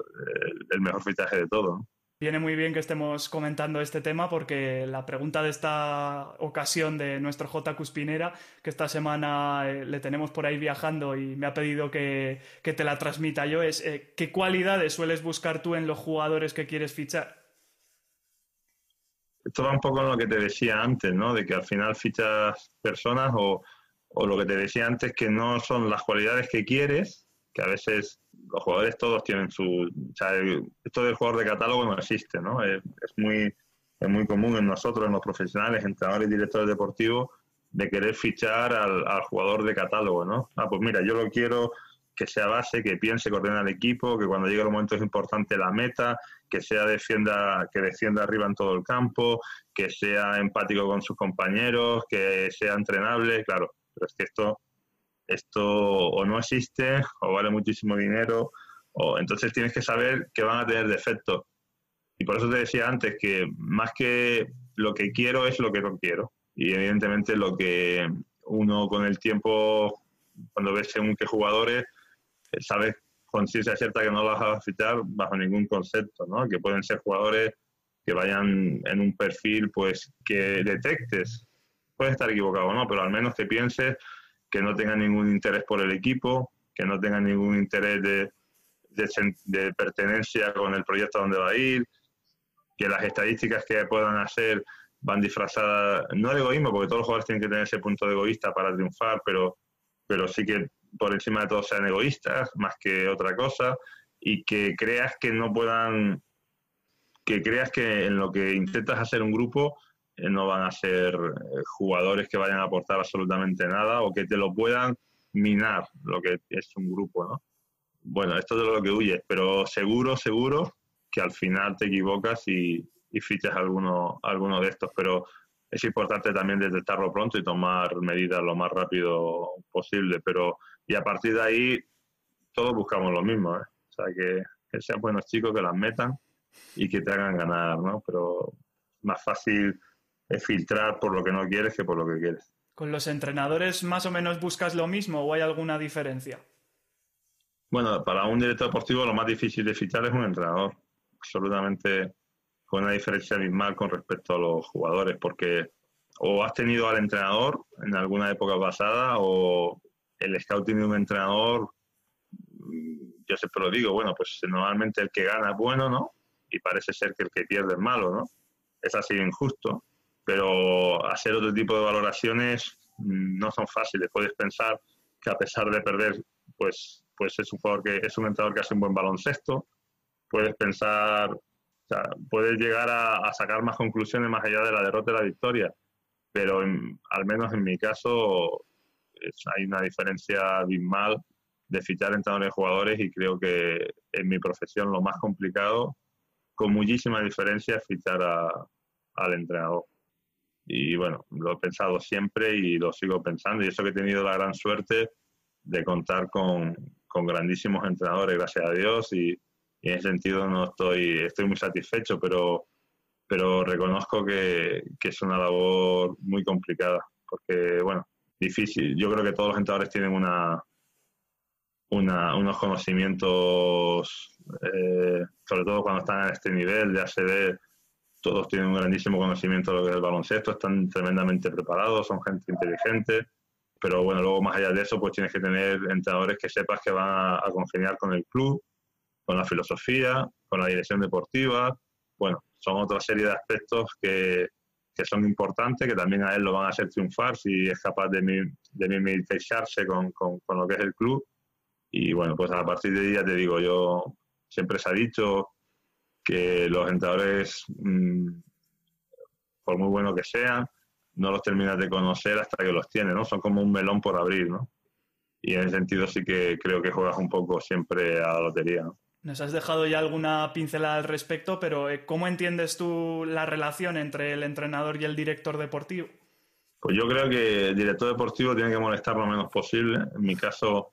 el, mejor fichaje de todo. Viene muy bien que estemos comentando este tema porque la pregunta de esta ocasión de nuestro J. Cuspinera, que esta semana eh, le tenemos por ahí viajando y me ha pedido que, te la transmita yo, es eh, ¿qué cualidades sueles buscar tú en los jugadores que quieres fichar? Esto va un poco en lo que te decía antes, ¿no? De que al final fichas personas o, o lo que te decía antes, que no son las cualidades que quieres, que a veces los jugadores todos tienen su... O sea, esto del jugador de catálogo no existe, ¿no? Es, muy, es muy común en nosotros, en los profesionales, entrenadores y directores deportivos, de querer fichar al, al jugador de catálogo, ¿no? Ah, pues mira, yo lo quiero que sea base, que piense, que ordene al equipo, que cuando llegue el momento es importante la meta, que sea defienda, que defienda arriba en todo el campo, que sea empático con sus compañeros, que sea entrenable, claro, pero es que esto, esto o no existe, o vale muchísimo dinero, o entonces tienes que saber que van a tener defectos. Y por eso te decía antes que más que lo que quiero es lo que no quiero. Y evidentemente lo que uno con el tiempo, cuando ves según qué jugadores, sabes con ciencia cierta que no vas a fichar bajo ningún concepto, ¿no? Que pueden ser jugadores que vayan en un perfil, pues, que detectes. Puedes estar equivocado, ¿no? Pero al menos que pienses que no tengan ningún interés por el equipo, que no tengan ningún interés de, de, pertenencia con el proyecto donde va a ir, que las estadísticas que puedan hacer van disfrazadas, no de egoísmo, porque todos los jugadores tienen que tener ese punto de egoísta para triunfar, pero, pero sí que por encima de todo sean egoístas más que otra cosa y que creas que no puedan, que creas que en lo que intentas hacer un grupo eh, no van a ser eh, jugadores que vayan a aportar absolutamente nada o que te lo puedan minar lo que es un grupo, ¿no? Bueno, esto es de lo que huyes, pero seguro, seguro que al final te equivocas y, y fichas alguno, alguno de estos, pero es importante también detectarlo pronto y tomar medidas lo más rápido posible, pero y a partir de ahí todos buscamos lo mismo, ¿eh? o sea, que, sean buenos chicos, que las metan y que te hagan ganar, ¿no? Pero más fácil es filtrar por lo que no quieres que por lo que quieres. ¿Con los entrenadores más o menos buscas lo mismo o hay alguna diferencia? Bueno, para un director deportivo lo más difícil de fichar es un entrenador. Absolutamente con una diferencia abismal con respecto a los jugadores, porque o has tenido al entrenador en alguna época pasada o el scout tiene un entrenador, mm, yo siempre lo digo, bueno, pues normalmente el que gana es bueno, ¿no? Y parece ser que el que pierde es malo, ¿no? Es así injusto, pero hacer otro tipo de valoraciones mm, no son fáciles. Puedes pensar que a pesar de perder, pues, pues es un jugador que es un entrenador que hace un buen baloncesto. Puedes pensar, o sea, puedes llegar a, sacar más conclusiones más allá de la derrota y la victoria. Pero al menos en mi caso, hay una diferencia abismal de fichar entrenadores y jugadores y creo que en mi profesión lo más complicado, con muchísima diferencia, es fichar al entrenador. Y bueno, lo he pensado siempre y lo sigo pensando y eso que he tenido la gran suerte de contar con, con grandísimos entrenadores, gracias a Dios, y, y, en ese sentido no estoy, estoy muy satisfecho, pero, pero reconozco que, que es una labor muy complicada, porque bueno, difícil. Yo creo que todos los entrenadores tienen una, unos conocimientos, eh, sobre todo cuando están a este nivel de ACD, todos tienen un grandísimo conocimiento de lo que es el baloncesto, están tremendamente preparados, son gente inteligente, pero bueno, luego más allá de eso, pues tienes que tener entrenadores que sepas que van a, a congeniar con el club, con la filosofía, con la dirección deportiva. Bueno, son otra serie de aspectos que, que son importantes, que también a él lo van a hacer triunfar si es capaz de, mimetizarse con, con, con, lo que es el club. Y bueno, pues a partir de ahí ya te digo, yo siempre se ha dicho que los entrenadores, mmm, por muy bueno que sean, no los terminas de conocer hasta que los tienes, ¿no? Son como un melón por abrir, ¿no? Y en ese sentido sí que creo que juegas un poco siempre a la lotería, ¿no? Nos has dejado ya alguna pincelada al respecto, pero eh, ¿cómo entiendes tú la relación entre el entrenador y el director deportivo? Pues yo creo que el director deportivo tiene que molestar lo menos posible. En mi caso,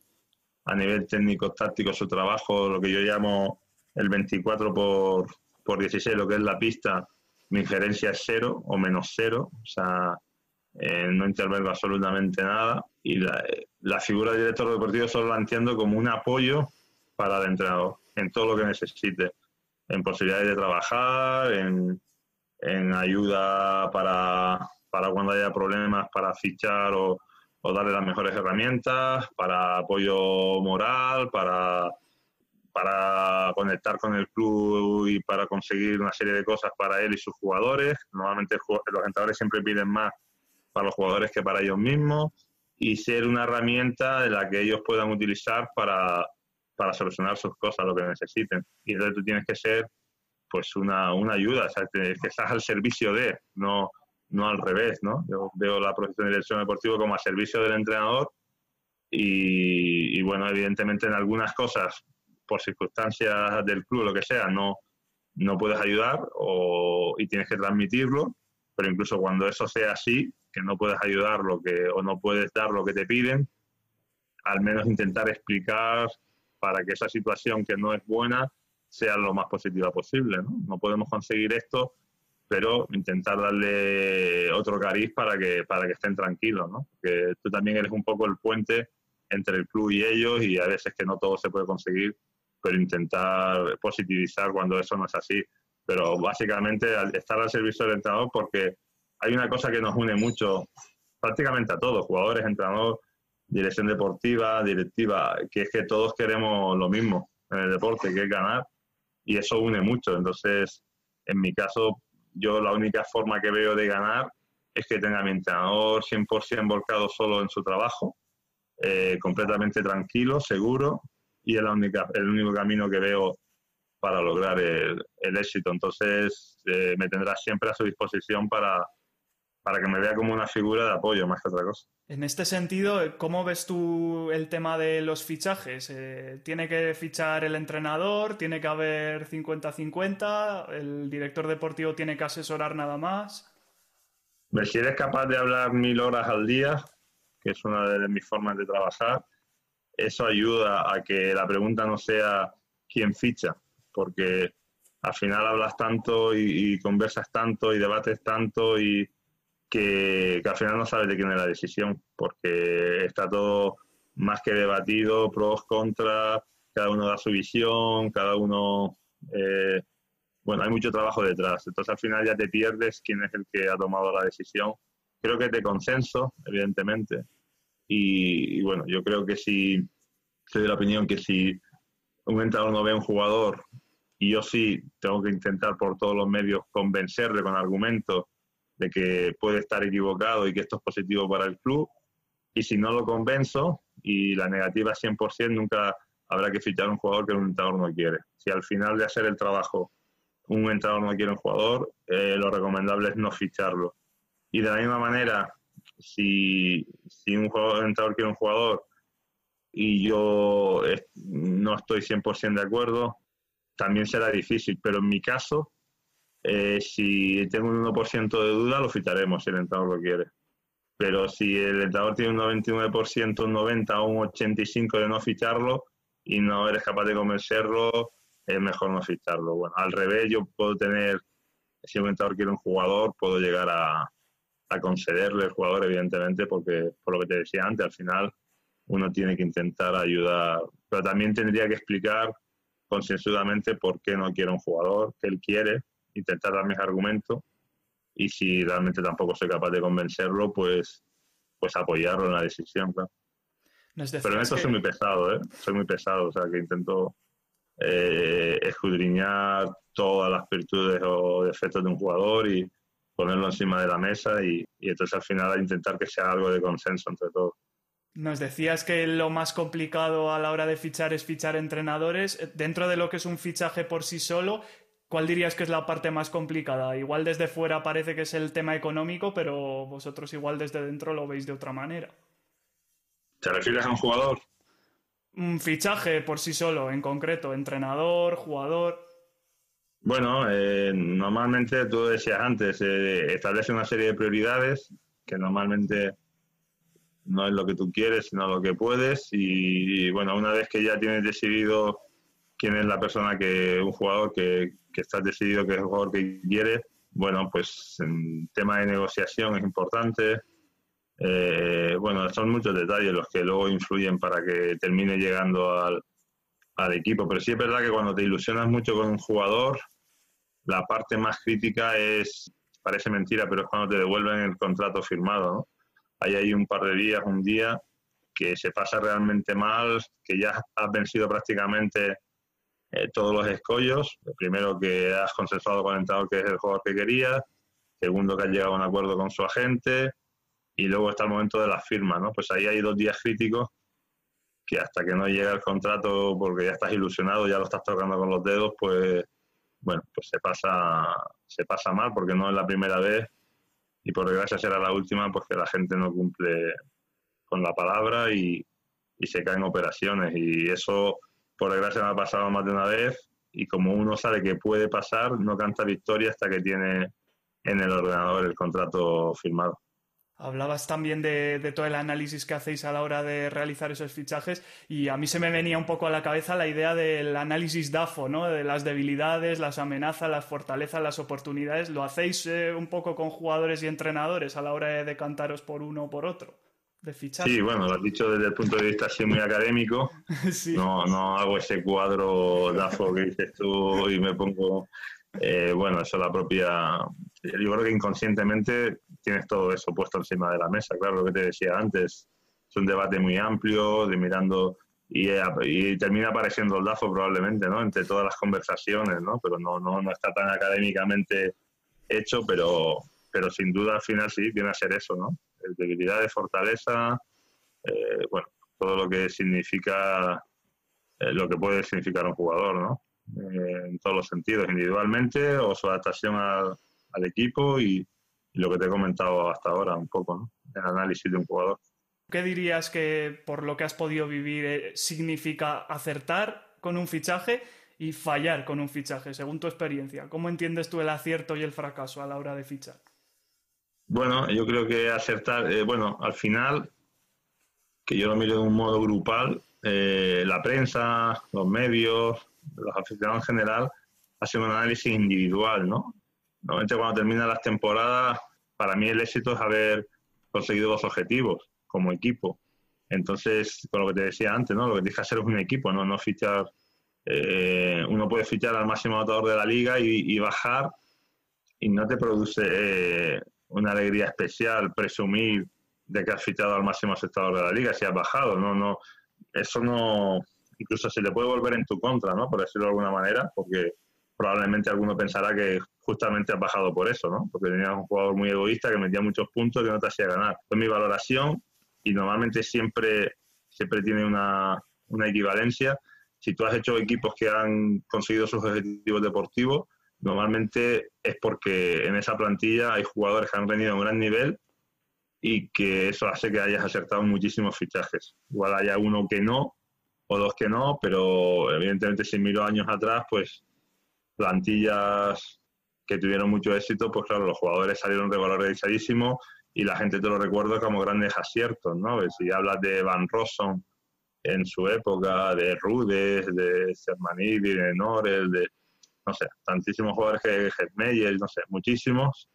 a nivel técnico, táctico, su trabajo, lo que yo llamo el 24 por, por 16, lo que es la pista, mi injerencia es cero o menos cero. O sea, eh, no intervengo absolutamente nada. Y la, la figura de director deportivo solo la entiendo como un apoyo para el entrenador en todo lo que necesite, en posibilidades de trabajar, en, en ayuda para, para, cuando haya problemas para fichar o, o, darle las mejores herramientas, para apoyo moral, para, para conectar con el club y para conseguir una serie de cosas para él y sus jugadores. Normalmente los entrenadores siempre piden más para los jugadores que para ellos mismos y ser una herramienta de la que ellos puedan utilizar para, para solucionar sus cosas, lo que necesiten. Y entonces tú tienes que ser pues una, una ayuda, o sea, que estás al servicio de, no, no al revés, ¿no? Yo veo la profesión de dirección deportiva como a servicio del entrenador y, y, bueno, evidentemente en algunas cosas, por circunstancias del club, lo que sea, no, no puedes ayudar o, y tienes que transmitirlo, pero incluso cuando eso sea así, que no puedes ayudar lo que, o no puedes dar lo que te piden, al menos intentar explicar para que esa situación que no es buena sea lo más positiva posible. No, no podemos conseguir esto, pero intentar darle otro cariz para que, para que estén tranquilos, ¿no? Porque tú también eres un poco el puente entre el club y ellos y a veces que no todo se puede conseguir, pero intentar positivizar cuando eso no es así. Pero básicamente estar al servicio del entrenador porque hay una cosa que nos une mucho prácticamente a todos, jugadores, entrenadores, dirección deportiva, directiva, que es que todos queremos lo mismo en el deporte, que es ganar, y eso une mucho. Entonces, en mi caso, yo la única forma que veo de ganar es que tenga mi entrenador 100% volcado solo en su trabajo, eh, completamente tranquilo, seguro, y es la única, el único camino que veo para lograr el, éxito. Entonces, eh, me tendrá siempre a su disposición para, para que me vea como una figura de apoyo más que otra cosa. En este sentido, ¿cómo ves tú el tema de los fichajes? Eh, ¿Tiene que fichar el entrenador? ¿Tiene que haber 50-50? ¿El director deportivo tiene que asesorar nada más? Si eres capaz de hablar mil horas al día, que es una de mis formas de trabajar, eso ayuda a que la pregunta no sea quién ficha, porque al final hablas tanto y, y conversas tanto y debates tanto y, que, que, al final no sabes de quién es la decisión, porque está todo más que debatido, pros, contras, cada uno da su visión, cada uno... Eh, bueno, hay mucho trabajo detrás, entonces al final ya te pierdes quién es el que ha tomado la decisión. Creo que es de consenso, evidentemente, y, bueno, yo creo que si, soy de la opinión que si un entrenador no ve a un jugador y yo sí tengo que intentar por todos los medios convencerle con argumentos de que puede estar equivocado y que esto es positivo para el club. Y si no lo convenzo y la negativa es 100%, nunca habrá que fichar un jugador que un entrenador no quiere. Si al final de hacer el trabajo un entrenador no quiere un jugador, eh, lo recomendable es no ficharlo. Y de la misma manera, si, si un, jugador, un entrenador quiere un jugador y yo no estoy 100% de acuerdo, también será difícil. Pero en mi caso, eh, si tengo un 1% de duda, lo ficharemos si el entrenador lo quiere. Pero si el entrenador tiene un 99%, un 90% o un 85% de no ficharlo y no eres capaz de convencerlo, es mejor no ficharlo. Bueno, al revés, yo puedo tener, si un entrenador quiere un jugador, puedo llegar a, a concederle el jugador, evidentemente, porque por lo que te decía antes, al final uno tiene que intentar ayudar, pero también tendría que explicar concienzudamente por qué no quiere un jugador, qué él quiere, intentar dar mis argumentos y si realmente tampoco soy capaz de convencerlo, pues, pues apoyarlo en la decisión, claro. Pero en esto soy muy pesado, ¿eh? Soy muy pesado, o sea, que intento eh, escudriñar todas las virtudes o defectos de un jugador y ponerlo encima de la mesa y, y entonces al final intentar que sea algo de consenso entre todos. Nos decías que lo más complicado a la hora de fichar es fichar entrenadores. Dentro de lo que es un fichaje por sí solo, ¿cuál dirías que es la parte más complicada? Igual desde fuera parece que es el tema económico, pero vosotros igual desde dentro lo veis de otra manera. ¿Te refieres a un jugador? Un fichaje por sí solo, en concreto, entrenador, jugador. Bueno, eh, normalmente tú decías antes, eh, establece una serie de prioridades que normalmente no es lo que tú quieres, sino lo que puedes. Y, bueno, una vez que ya tienes decidido quién es la persona que, un jugador que, que estás decidido que es el jugador que quieres, bueno, pues en tema de negociación es importante. Eh, bueno, son muchos detalles los que luego influyen para que termine llegando al, al equipo. Pero sí es verdad que cuando te ilusionas mucho con un jugador, la parte más crítica es, parece mentira, pero es cuando te devuelven el contrato firmado, ¿no? hay ahí un par de días, un día, que se pasa realmente mal, que ya has vencido prácticamente eh, todos los escollos. primero, que has consensuado con el entrenador que es el jugador que querías. Segundo, que has llegado a un acuerdo con su agente. Y luego está el momento de la firma, ¿no? Pues ahí hay dos días críticos que hasta que no llega el contrato, porque ya estás ilusionado, ya lo estás tocando con los dedos, pues bueno, pues se pasa, se pasa mal porque no es la primera vez y por desgracia será la última pues que la gente no cumple con la palabra y, y se caen operaciones y eso por desgracia me ha pasado más de una vez y como uno sabe que puede pasar, no canta victoria hasta que tiene en el ordenador el contrato firmado. Hablabas también de, todo el análisis que hacéis a la hora de realizar esos fichajes y a mí se me venía un poco a la cabeza la idea del análisis DAFO, ¿no? De las debilidades, las amenazas, las fortalezas, las oportunidades. ¿Lo hacéis eh, un poco con jugadores y entrenadores a la hora de decantaros por uno o por otro? De. Sí, bueno, lo has dicho desde el punto de vista así muy académico. no, no hago ese cuadro DAFO que dices tú y me pongo... Eh, bueno, eso es la propia... Yo creo que inconscientemente tienes todo eso puesto encima de la mesa. Claro, lo que te decía antes, es un debate muy amplio, de mirando y, y, termina apareciendo el DAFO probablemente, ¿no? Entre todas las conversaciones, ¿no? Pero no, no, no está tan académicamente hecho, pero, pero sin duda al final sí viene a ser eso, ¿no? Debilidad de fortaleza, eh, bueno, todo lo que significa, eh, lo que puede significar un jugador, ¿no? Eh, en todos los sentidos, individualmente o su adaptación al, al equipo y, lo que te he comentado hasta ahora un poco. El análisis de un jugador. ¿Qué dirías que, por lo que has podido vivir, eh, significa acertar con un fichaje y fallar con un fichaje, según tu experiencia? ¿Cómo entiendes tú el acierto y el fracaso a la hora de fichar? Bueno, yo creo que acertar, eh, bueno, al final, que yo lo miro de un modo grupal, eh, la prensa, los medios, los aficionados en general, hacen un análisis individual, ¿no? Normalmente cuando terminan las temporadas, para mí el éxito es haber conseguido los objetivos como equipo. Entonces, con lo que te decía antes, ¿no? Lo que tienes que hacer es un equipo, no, no fichar. Eh, uno puede fichar al máximo anotador de la liga y, bajar y no te produce eh, una alegría especial presumir de que has fichado al máximo aceptador de la liga si has bajado, no, no, eso no, incluso se le puede volver en tu contra, ¿no? Por decirlo de alguna manera, porque probablemente alguno pensará que justamente has bajado por eso, ¿no? Porque tenías un jugador muy egoísta que metía muchos puntos que no te hacía ganar. Es mi valoración y normalmente siempre, siempre tiene una, una equivalencia. Si tú has hecho equipos que han conseguido sus objetivos deportivos, normalmente es porque en esa plantilla hay jugadores que han venido a un gran nivel y que eso hace que hayas acertado muchísimos fichajes. Igual haya uno que no o dos que no, pero evidentemente si miro años atrás, pues plantillas que tuvieron mucho éxito, pues claro, los jugadores salieron revalorizadísimos y la gente te lo recuerda como grandes aciertos, ¿no? Si hablas de Van Rosson en su época, de Rudes, de Sermanidi, de Norel, de, no sé, tantísimos jugadores que Meyer, no sé, muchísimos,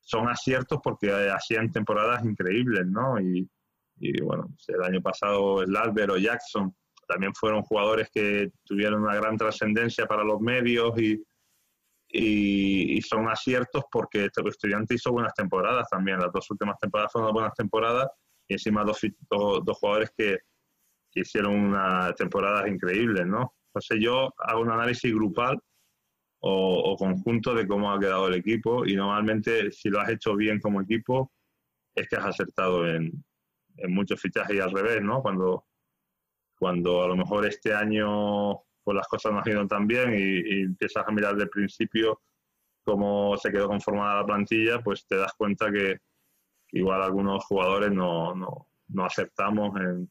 son aciertos porque hacían temporadas increíbles, ¿no? Y, bueno, el año pasado Slalber o Jackson también fueron jugadores que tuvieron una gran trascendencia para los medios y, y, son aciertos porque este estudiante hizo buenas temporadas también. Las dos últimas temporadas fueron buenas temporadas y encima dos, dos, jugadores que, hicieron una temporadas increíbles, ¿no? Entonces yo hago un análisis grupal o, conjunto de cómo ha quedado el equipo y normalmente si lo has hecho bien como equipo es que has acertado en, en muchos fichajes y al revés, ¿no? Cuando, cuando a lo mejor este año pues las cosas no han ido tan bien y, empiezas a mirar del principio cómo se quedó conformada la plantilla, pues te das cuenta que, igual algunos jugadores no, no, no acertamos, en,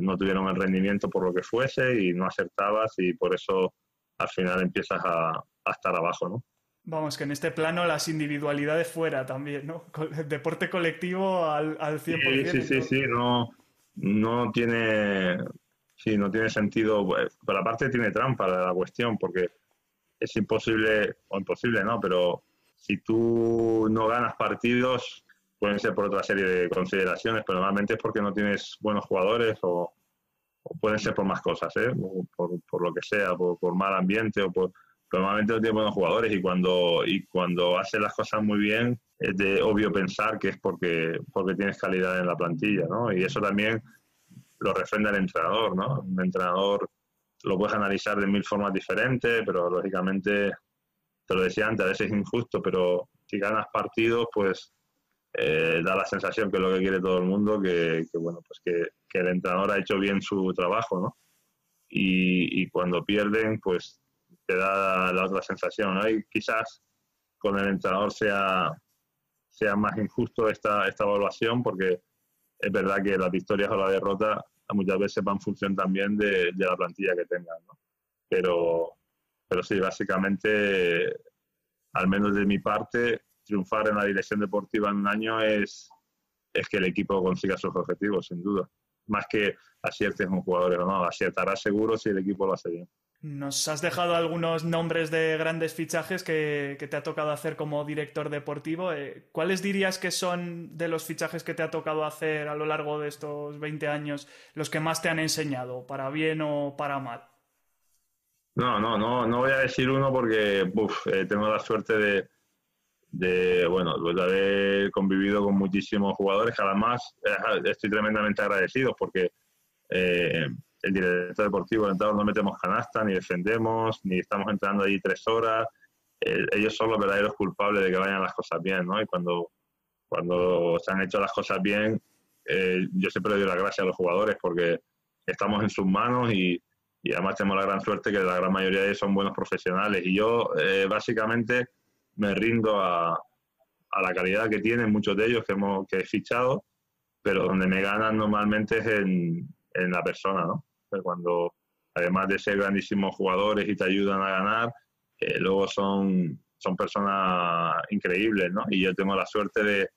no tuvieron el rendimiento por lo que fuese y no acertabas y por eso al final empiezas a, estar abajo, ¿no? Vamos, que en este plano las individualidades fuera también, ¿no? Deporte colectivo al, al 100%. Sí, sí, sí, sí, no, no tiene Sí, no tiene sentido. Pues, por aparte tiene trampa la cuestión, porque es imposible, o imposible, ¿no? Pero si tú no ganas partidos, pueden ser por otra serie de consideraciones, pero normalmente es porque no tienes buenos jugadores o, pueden ser por más cosas, ¿eh? Por, por lo que sea, por, mal ambiente o por... normalmente no tienes buenos jugadores y cuando, y cuando haces las cosas muy bien es de obvio pensar que es porque, porque tienes calidad en la plantilla, ¿no? Y eso también lo refrenda el entrenador, ¿no? Un entrenador lo puedes analizar de mil formas diferentes, pero lógicamente, te lo decía antes, a veces es injusto, pero si ganas partidos, pues eh, da la sensación que es lo que quiere todo el mundo, que, bueno, pues que, el entrenador ha hecho bien su trabajo, ¿no? Y, cuando pierden, pues te da la otra sensación, ¿no? Quizás con el entrenador sea, sea más injusto esta, esta evaluación, porque es verdad que las victorias o la derrota muchas veces va en función también de, la plantilla que tengan, ¿no? Pero, pero sí, básicamente, al menos de mi parte, triunfar en la dirección deportiva en un año es, es que el equipo consiga sus objetivos, sin duda. Más que aciertes con jugadores o no, aciertará seguro si el equipo lo hace bien. Nos has dejado algunos nombres de grandes fichajes que, te ha tocado hacer como director deportivo. Eh, ¿Cuáles dirías que son de los fichajes que te ha tocado hacer a lo largo de estos 20 años los que más te han enseñado, para bien o para mal? No, no, no, no voy a decir uno porque eh, tengo la suerte de, de, bueno, de haber convivido con muchísimos jugadores que además eh, estoy tremendamente agradecido porque el director deportivo, el no metemos canasta, ni defendemos, ni estamos entrando ahí tres horas. ellos son los verdaderos culpables de que vayan las cosas bien, ¿no? Y cuando, cuando se han hecho las cosas bien, eh, yo siempre le doy las gracias a los jugadores porque estamos en sus manos y, y, además tenemos la gran suerte que la gran mayoría de ellos son buenos profesionales. Y yo eh, básicamente me rindo a, a, la calidad que tienen muchos de ellos que, hemos, que he fichado, pero donde me ganan normalmente es en, en la persona, ¿no? cuando además de ser grandísimos jugadores y te ayudan a ganar, eh, luego son, son personas increíbles, ¿no? Y yo tengo la suerte de,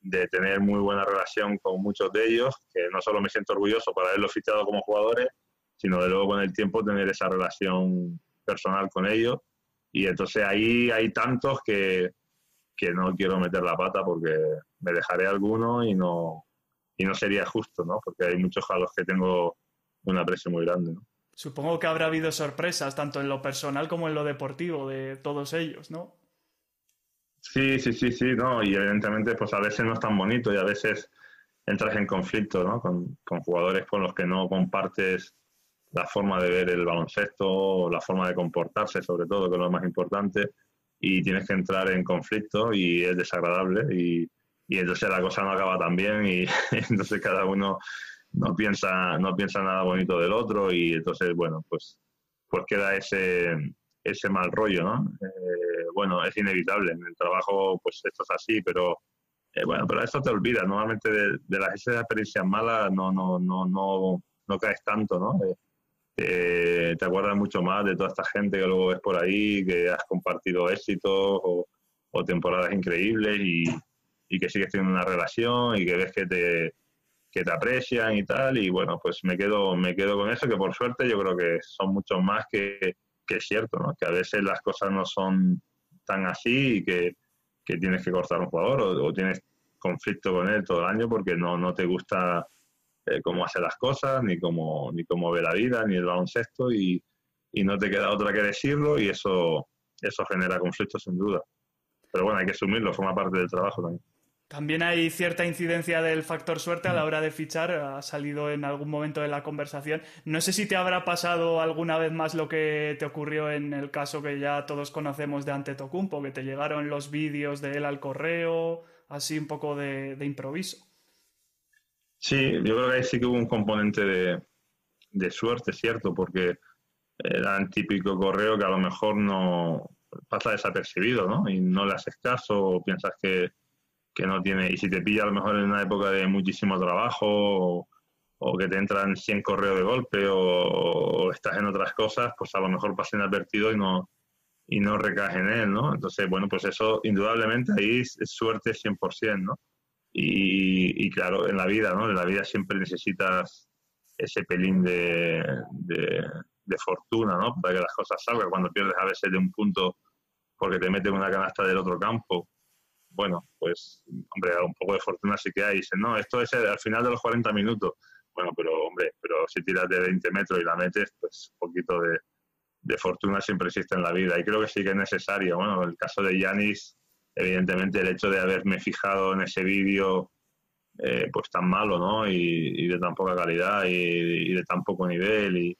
de tener muy buena relación con muchos de ellos, que no solo me siento orgulloso por haberlos fichado como jugadores, sino de luego con el tiempo tener esa relación personal con ellos. Y entonces ahí hay tantos que, que no quiero meter la pata porque me dejaré alguno y no, y no sería justo, ¿no? Porque hay muchos a los que tengo un aprecio muy grande. ¿no? Supongo que habrá habido sorpresas, tanto en lo personal como en lo deportivo, de todos ellos, ¿no? Sí, sí, sí, sí, no, y evidentemente pues a veces no es tan bonito y a veces entras en conflicto, ¿no? Con, con jugadores con los que no compartes la forma de ver el baloncesto, la forma de comportarse, sobre todo, que es lo más importante, y tienes que entrar en conflicto y es desagradable y, y entonces la cosa no acaba tan bien y entonces cada uno no piensa, no piensa nada bonito del otro y entonces, bueno, pues, pues queda ese, ese mal rollo, ¿no? Eh, bueno, es inevitable, en el trabajo pues esto es así, pero eh, bueno, pero esto te olvidas, normalmente de, las esas experiencias malas no, no, no, no, no caes tanto, ¿no? Eh, te acuerdas mucho más de toda esta gente que luego ves por ahí, que has compartido éxitos o, o temporadas increíbles y, que sigues teniendo una relación y que ves que te, que te aprecian y tal, y bueno, pues me quedo, me quedo con eso, que por suerte yo creo que son muchos más que, que es cierto, ¿no? que a veces las cosas no son tan así y que, que tienes que cortar un jugador o, tienes conflicto con él todo el año porque no, no te gusta eh, cómo hace las cosas, ni cómo, ni cómo ve la vida, ni el baloncesto, y, y no te queda otra que decirlo, y eso, eso genera conflictos sin duda. Pero bueno, hay que asumirlo, forma parte del trabajo también. También hay cierta incidencia del factor suerte a la hora de fichar, ha salido en algún momento de la conversación. No sé si te habrá pasado alguna vez más lo que te ocurrió en el caso que ya todos conocemos de Antetokounmpo, que te llegaron los vídeos de él al correo, así un poco de, improviso. Sí, yo creo que ahí sí que hubo un componente de, de suerte, cierto, porque era un típico correo que a lo mejor no pasa desapercibido, ¿no? Y no le haces caso o piensas que que no tiene, y si te pilla a lo mejor en una época de muchísimo trabajo o, que te entran 100 correos de golpe o, estás en otras cosas, pues a lo mejor pasa inadvertido y no, y no recaes en él, ¿no? Entonces, bueno, pues eso indudablemente ahí es, suerte 100%, ¿no? Y, claro, en la vida, ¿no? En la vida siempre necesitas ese pelín de, de, de, fortuna, ¿no? Para que las cosas salgan. Cuando pierdes a veces de un punto porque te meten una canasta del otro campo bueno, pues, hombre, un poco de fortuna sí que hay. Dicen, no, esto es al final de los 40 minutos. Bueno, pero, hombre, pero si tiras de 20 metros y la metes, pues un poquito de, fortuna siempre existe en la vida. Y creo que sí que es necesario. Bueno, en el caso de Yanis, evidentemente el hecho de haberme fijado en ese vídeo, eh, pues tan malo, ¿no? Y, de tan poca calidad y, de tan poco nivel. Y,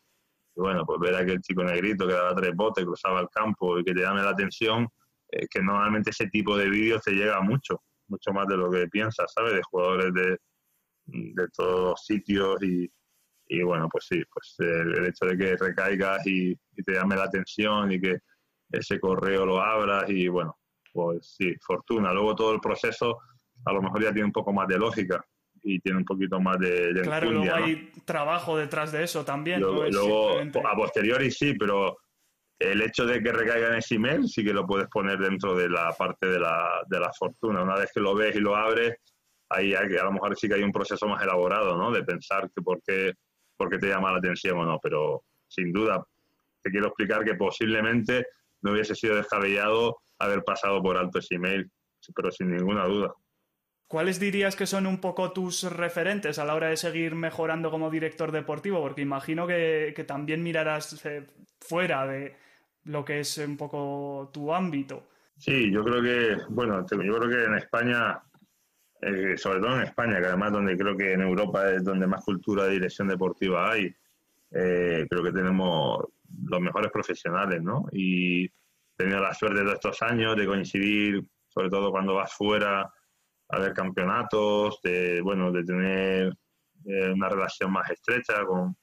bueno, pues ver a aquel chico negrito que daba tres botes, cruzaba el campo y que te llame la atención eh, que normalmente ese tipo de vídeos te llega mucho, mucho más de lo que piensas, ¿sabes? De jugadores de, de todos sitios y, y bueno, pues sí, pues el, hecho de que recaigas y, te llame la atención y que ese correo lo abras y bueno, pues sí, fortuna. Luego todo el proceso a lo mejor ya tiene un poco más de lógica y tiene un poquito más de... claro, luego hay trabajo detrás de eso también. luego a posteriori sí, pero el hecho de que recaiga en ese email sí que lo puedes poner dentro de la parte de la, de la fortuna. Una vez que lo ves y lo abres, ahí hay, a lo mejor sí que hay un proceso más elaborado, ¿no? De pensar que por qué, por qué te llama la atención o no. Pero sin duda, te quiero explicar que posiblemente no hubiese sido descabellado haber pasado por alto ese email, pero sin ninguna duda. ¿Cuáles dirías que son un poco tus referentes a la hora de seguir mejorando como director deportivo? Porque imagino que, que también mirarás eh, fuera de, lo que es un poco tu ámbito. Sí, yo creo que, bueno, yo creo que en España, eh, sobre todo en España, que además donde creo que en Europa es donde más cultura de dirección deportiva hay, eh, creo que tenemos los mejores profesionales, ¿no? Y he tenido la suerte de estos años de coincidir, sobre todo cuando vas fuera a ver campeonatos, de, bueno, de tener eh, una relación más estrecha con,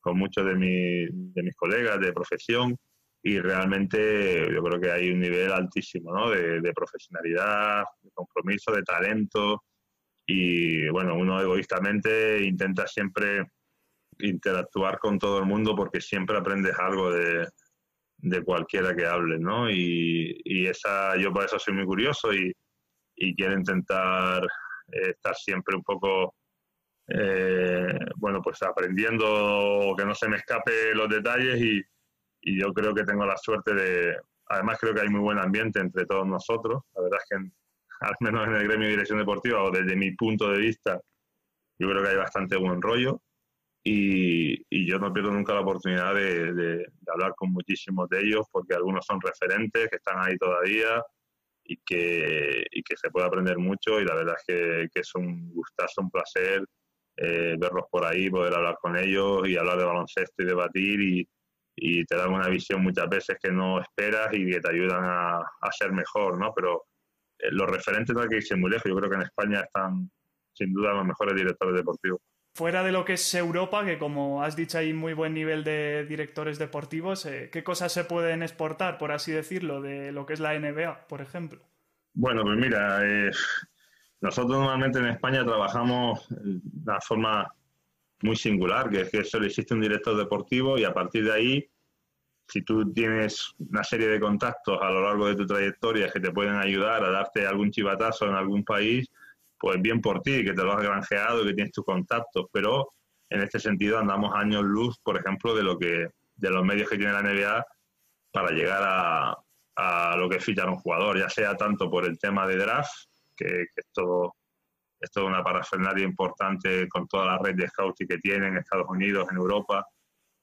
con muchos de, de mis colegas de profesión y realmente yo creo que hay un nivel altísimo ¿no? de, profesionalidad, de compromiso, de talento y bueno, uno egoístamente intenta siempre interactuar con todo el mundo porque siempre aprendes algo de, de cualquiera que hable, ¿no? Y, y, esa, yo por eso soy muy curioso y, y quiero intentar eh, estar siempre un poco, eh, bueno, pues aprendiendo que no se me escape los detalles y, y yo creo que tengo la suerte de, además creo que hay muy buen ambiente entre todos nosotros, la verdad es que al menos en el gremio de dirección deportiva o desde mi punto de vista, yo creo que hay bastante buen rollo y, y yo no pierdo nunca la oportunidad de, hablar con muchísimos de ellos porque algunos son referentes que están ahí todavía y que, se puede aprender mucho y la verdad es que, es un gustazo, un placer eh, verlos por ahí, poder hablar con ellos y hablar de baloncesto y debatir y, te dan una visión muchas veces que no esperas y que te ayudan a, a ser mejor, ¿no? Pero eh, los referentes no hay que irse muy lejos. Yo creo que en España están sin duda los mejores directores deportivos. Fuera de lo que es Europa, que como has dicho hay muy buen nivel de directores deportivos, eh, ¿qué cosas se pueden exportar, por así decirlo, de lo que es la NBA, por ejemplo? Bueno, pues mira, eh, nosotros normalmente en España trabajamos de una forma muy singular, que es que solo existe un director deportivo y a partir de ahí, si tú tienes una serie de contactos a lo largo de tu trayectoria que te pueden ayudar a darte algún chivatazo en algún país, pues bien por ti, que te lo has granjeado y que tienes tus contactos, pero en este sentido andamos años luz, por ejemplo, de lo que de los medios que tiene la NBA para llegar a, a lo que es fichar un jugador, ya sea tanto por el tema de draft, que, que es todo es toda una parafernalia importante con toda la red de scouting que tienen en Estados Unidos, en Europa.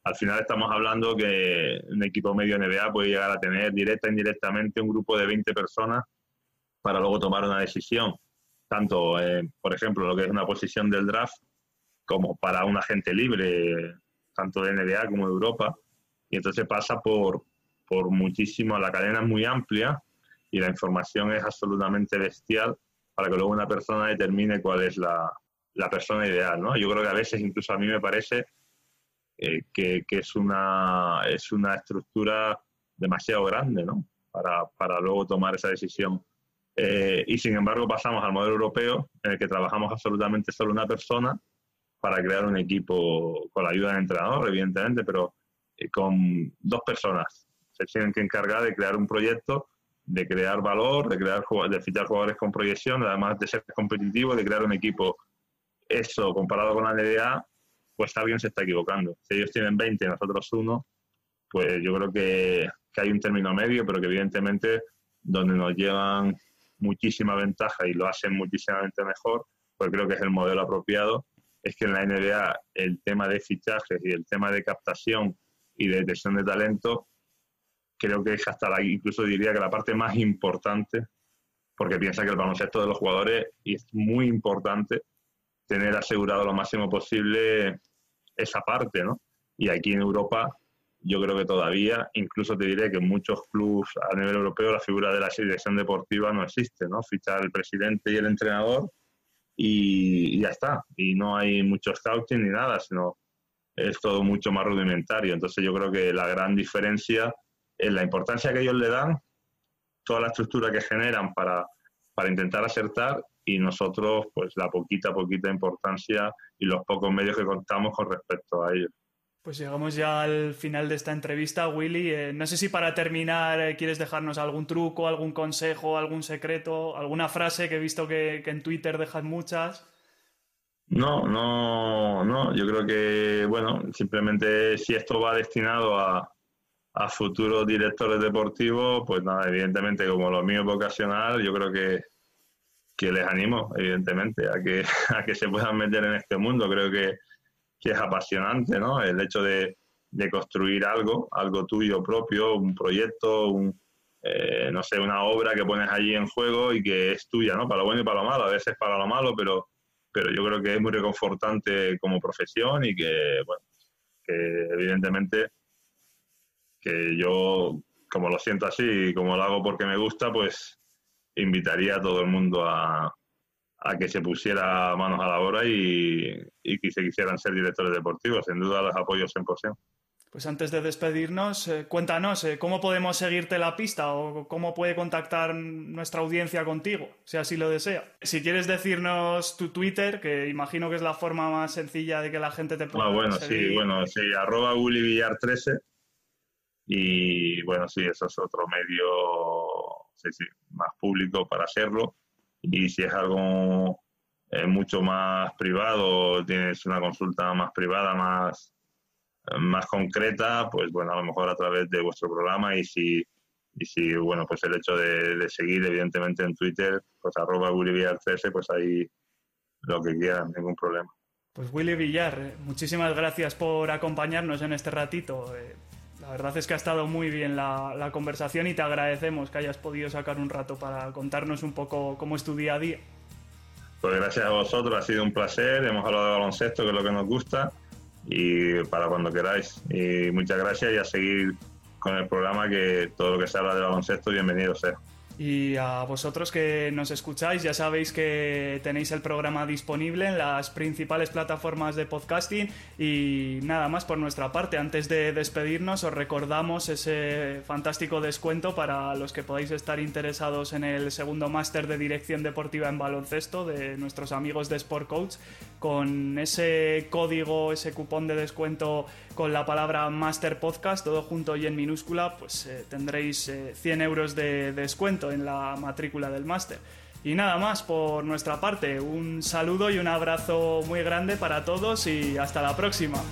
Al final estamos hablando que un equipo medio NBA puede llegar a tener directa e indirectamente un grupo de 20 personas para luego tomar una decisión, tanto, por ejemplo, lo que es una posición del draft, como para un agente libre, tanto de NBA como de Europa. Y entonces pasa por, por muchísimo, la cadena es muy amplia y la información es absolutamente bestial para que luego una persona determine cuál es la, la persona ideal, ¿no? Yo creo que a veces, incluso a mí me parece eh, que, que, es, una, es una estructura demasiado grande, ¿no? Para, para luego tomar esa decisión. Eh, y sin embargo pasamos al modelo europeo en el que trabajamos absolutamente solo una persona para crear un equipo con la ayuda del entrenador, evidentemente, pero eh, con dos personas. Se tienen que encargar de crear un proyecto de crear valor, de crear de fichar jugadores con proyección, además de ser competitivo, de crear un equipo. Eso, comparado con la NBA, pues alguien se está equivocando. Si ellos tienen 20 y nosotros uno, pues yo creo que, que, hay un término medio, pero que evidentemente donde nos llevan muchísima ventaja y lo hacen muchísimamente mejor, pues creo que es el modelo apropiado, es que en la NBA el tema de fichajes y el tema de captación y de detección de talento creo que es hasta la, incluso diría que la parte más importante, porque piensa que el baloncesto de los jugadores y es muy importante tener asegurado lo máximo posible esa parte, ¿no? Y aquí en Europa yo creo que todavía, incluso te diré que en muchos clubes a nivel europeo la figura de la dirección deportiva no existe, ¿no? Fichar el presidente y el entrenador y, ya está. Y no hay mucho scouting ni nada, sino es todo mucho más rudimentario. Entonces yo creo que la gran diferencia la importancia que ellos le dan, toda la estructura que generan para, para intentar acertar y nosotros pues la poquita, poquita importancia y los pocos medios que contamos con respecto a ellos. Pues llegamos ya al final de esta entrevista, Willy. Eh, no sé si para terminar eh, quieres dejarnos algún truco, algún consejo, algún secreto, alguna frase que he visto que, en Twitter dejas muchas. No, no, no. Yo creo que, bueno, simplemente si esto va destinado a, a futuros directores deportivos, pues nada, evidentemente como lo mío es vocacional, yo creo que, que les animo, evidentemente, a que, a que se puedan meter en este mundo. Creo que, que es apasionante, ¿no? El hecho de, de, construir algo, algo tuyo propio, un proyecto, un, eh, no sé, una obra que pones allí en juego y que es tuya, ¿no? Para lo bueno y para lo malo, a veces para lo malo, pero, pero yo creo que es muy reconfortante como profesión y que, bueno, que evidentemente que yo, como lo siento así y como lo hago porque me gusta, pues invitaría a todo el mundo a, a que se pusiera manos a la obra y, y que se quisieran ser directores deportivos. Sin duda los apoyo 100%. Pues antes de despedirnos, eh, cuéntanos, eh, ¿cómo podemos seguirte la pista o cómo puede contactar nuestra audiencia contigo, si así lo desea? Si quieres decirnos tu Twitter, que imagino que es la forma más sencilla de que la gente te pueda ah, bueno, sí, bueno, sí, arroba 13 y bueno, sí, eso es otro medio más público para hacerlo. Y si es algo eh, mucho más privado, tienes una consulta más privada, más, más concreta, pues bueno, a lo mejor a través de vuestro programa y si, y si bueno, pues el hecho de, seguir evidentemente en Twitter, pues arroba Willy 13, pues ahí lo que quieran, ningún problema. Pues Willy Villar, eh, muchísimas gracias por acompañarnos en este ratito. La verdad es que ha estado muy bien la, conversación y te agradecemos que hayas podido sacar un rato para contarnos un poco cómo es tu día a día. Pues gracias a vosotros, ha sido un placer. Hemos hablado de baloncesto, que es lo que nos gusta, y para cuando queráis. Y muchas gracias y a seguir con el programa, que todo lo que se habla de baloncesto, bienvenido sea. Y a vosotros que nos escucháis, ya sabéis que tenéis el programa disponible en las principales plataformas de podcasting. Y nada más por nuestra parte, antes de despedirnos, os recordamos ese fantástico descuento para los que podáis estar interesados en el segundo máster de dirección deportiva en baloncesto de nuestros amigos de Sport Coach. Con ese código, ese cupón de descuento con la palabra Master Podcast, todo junto y en minúscula, pues eh, tendréis 100 eh, euros de descuento en la matrícula del máster. Y nada más por nuestra parte, un saludo y un abrazo muy grande para todos y hasta la próxima.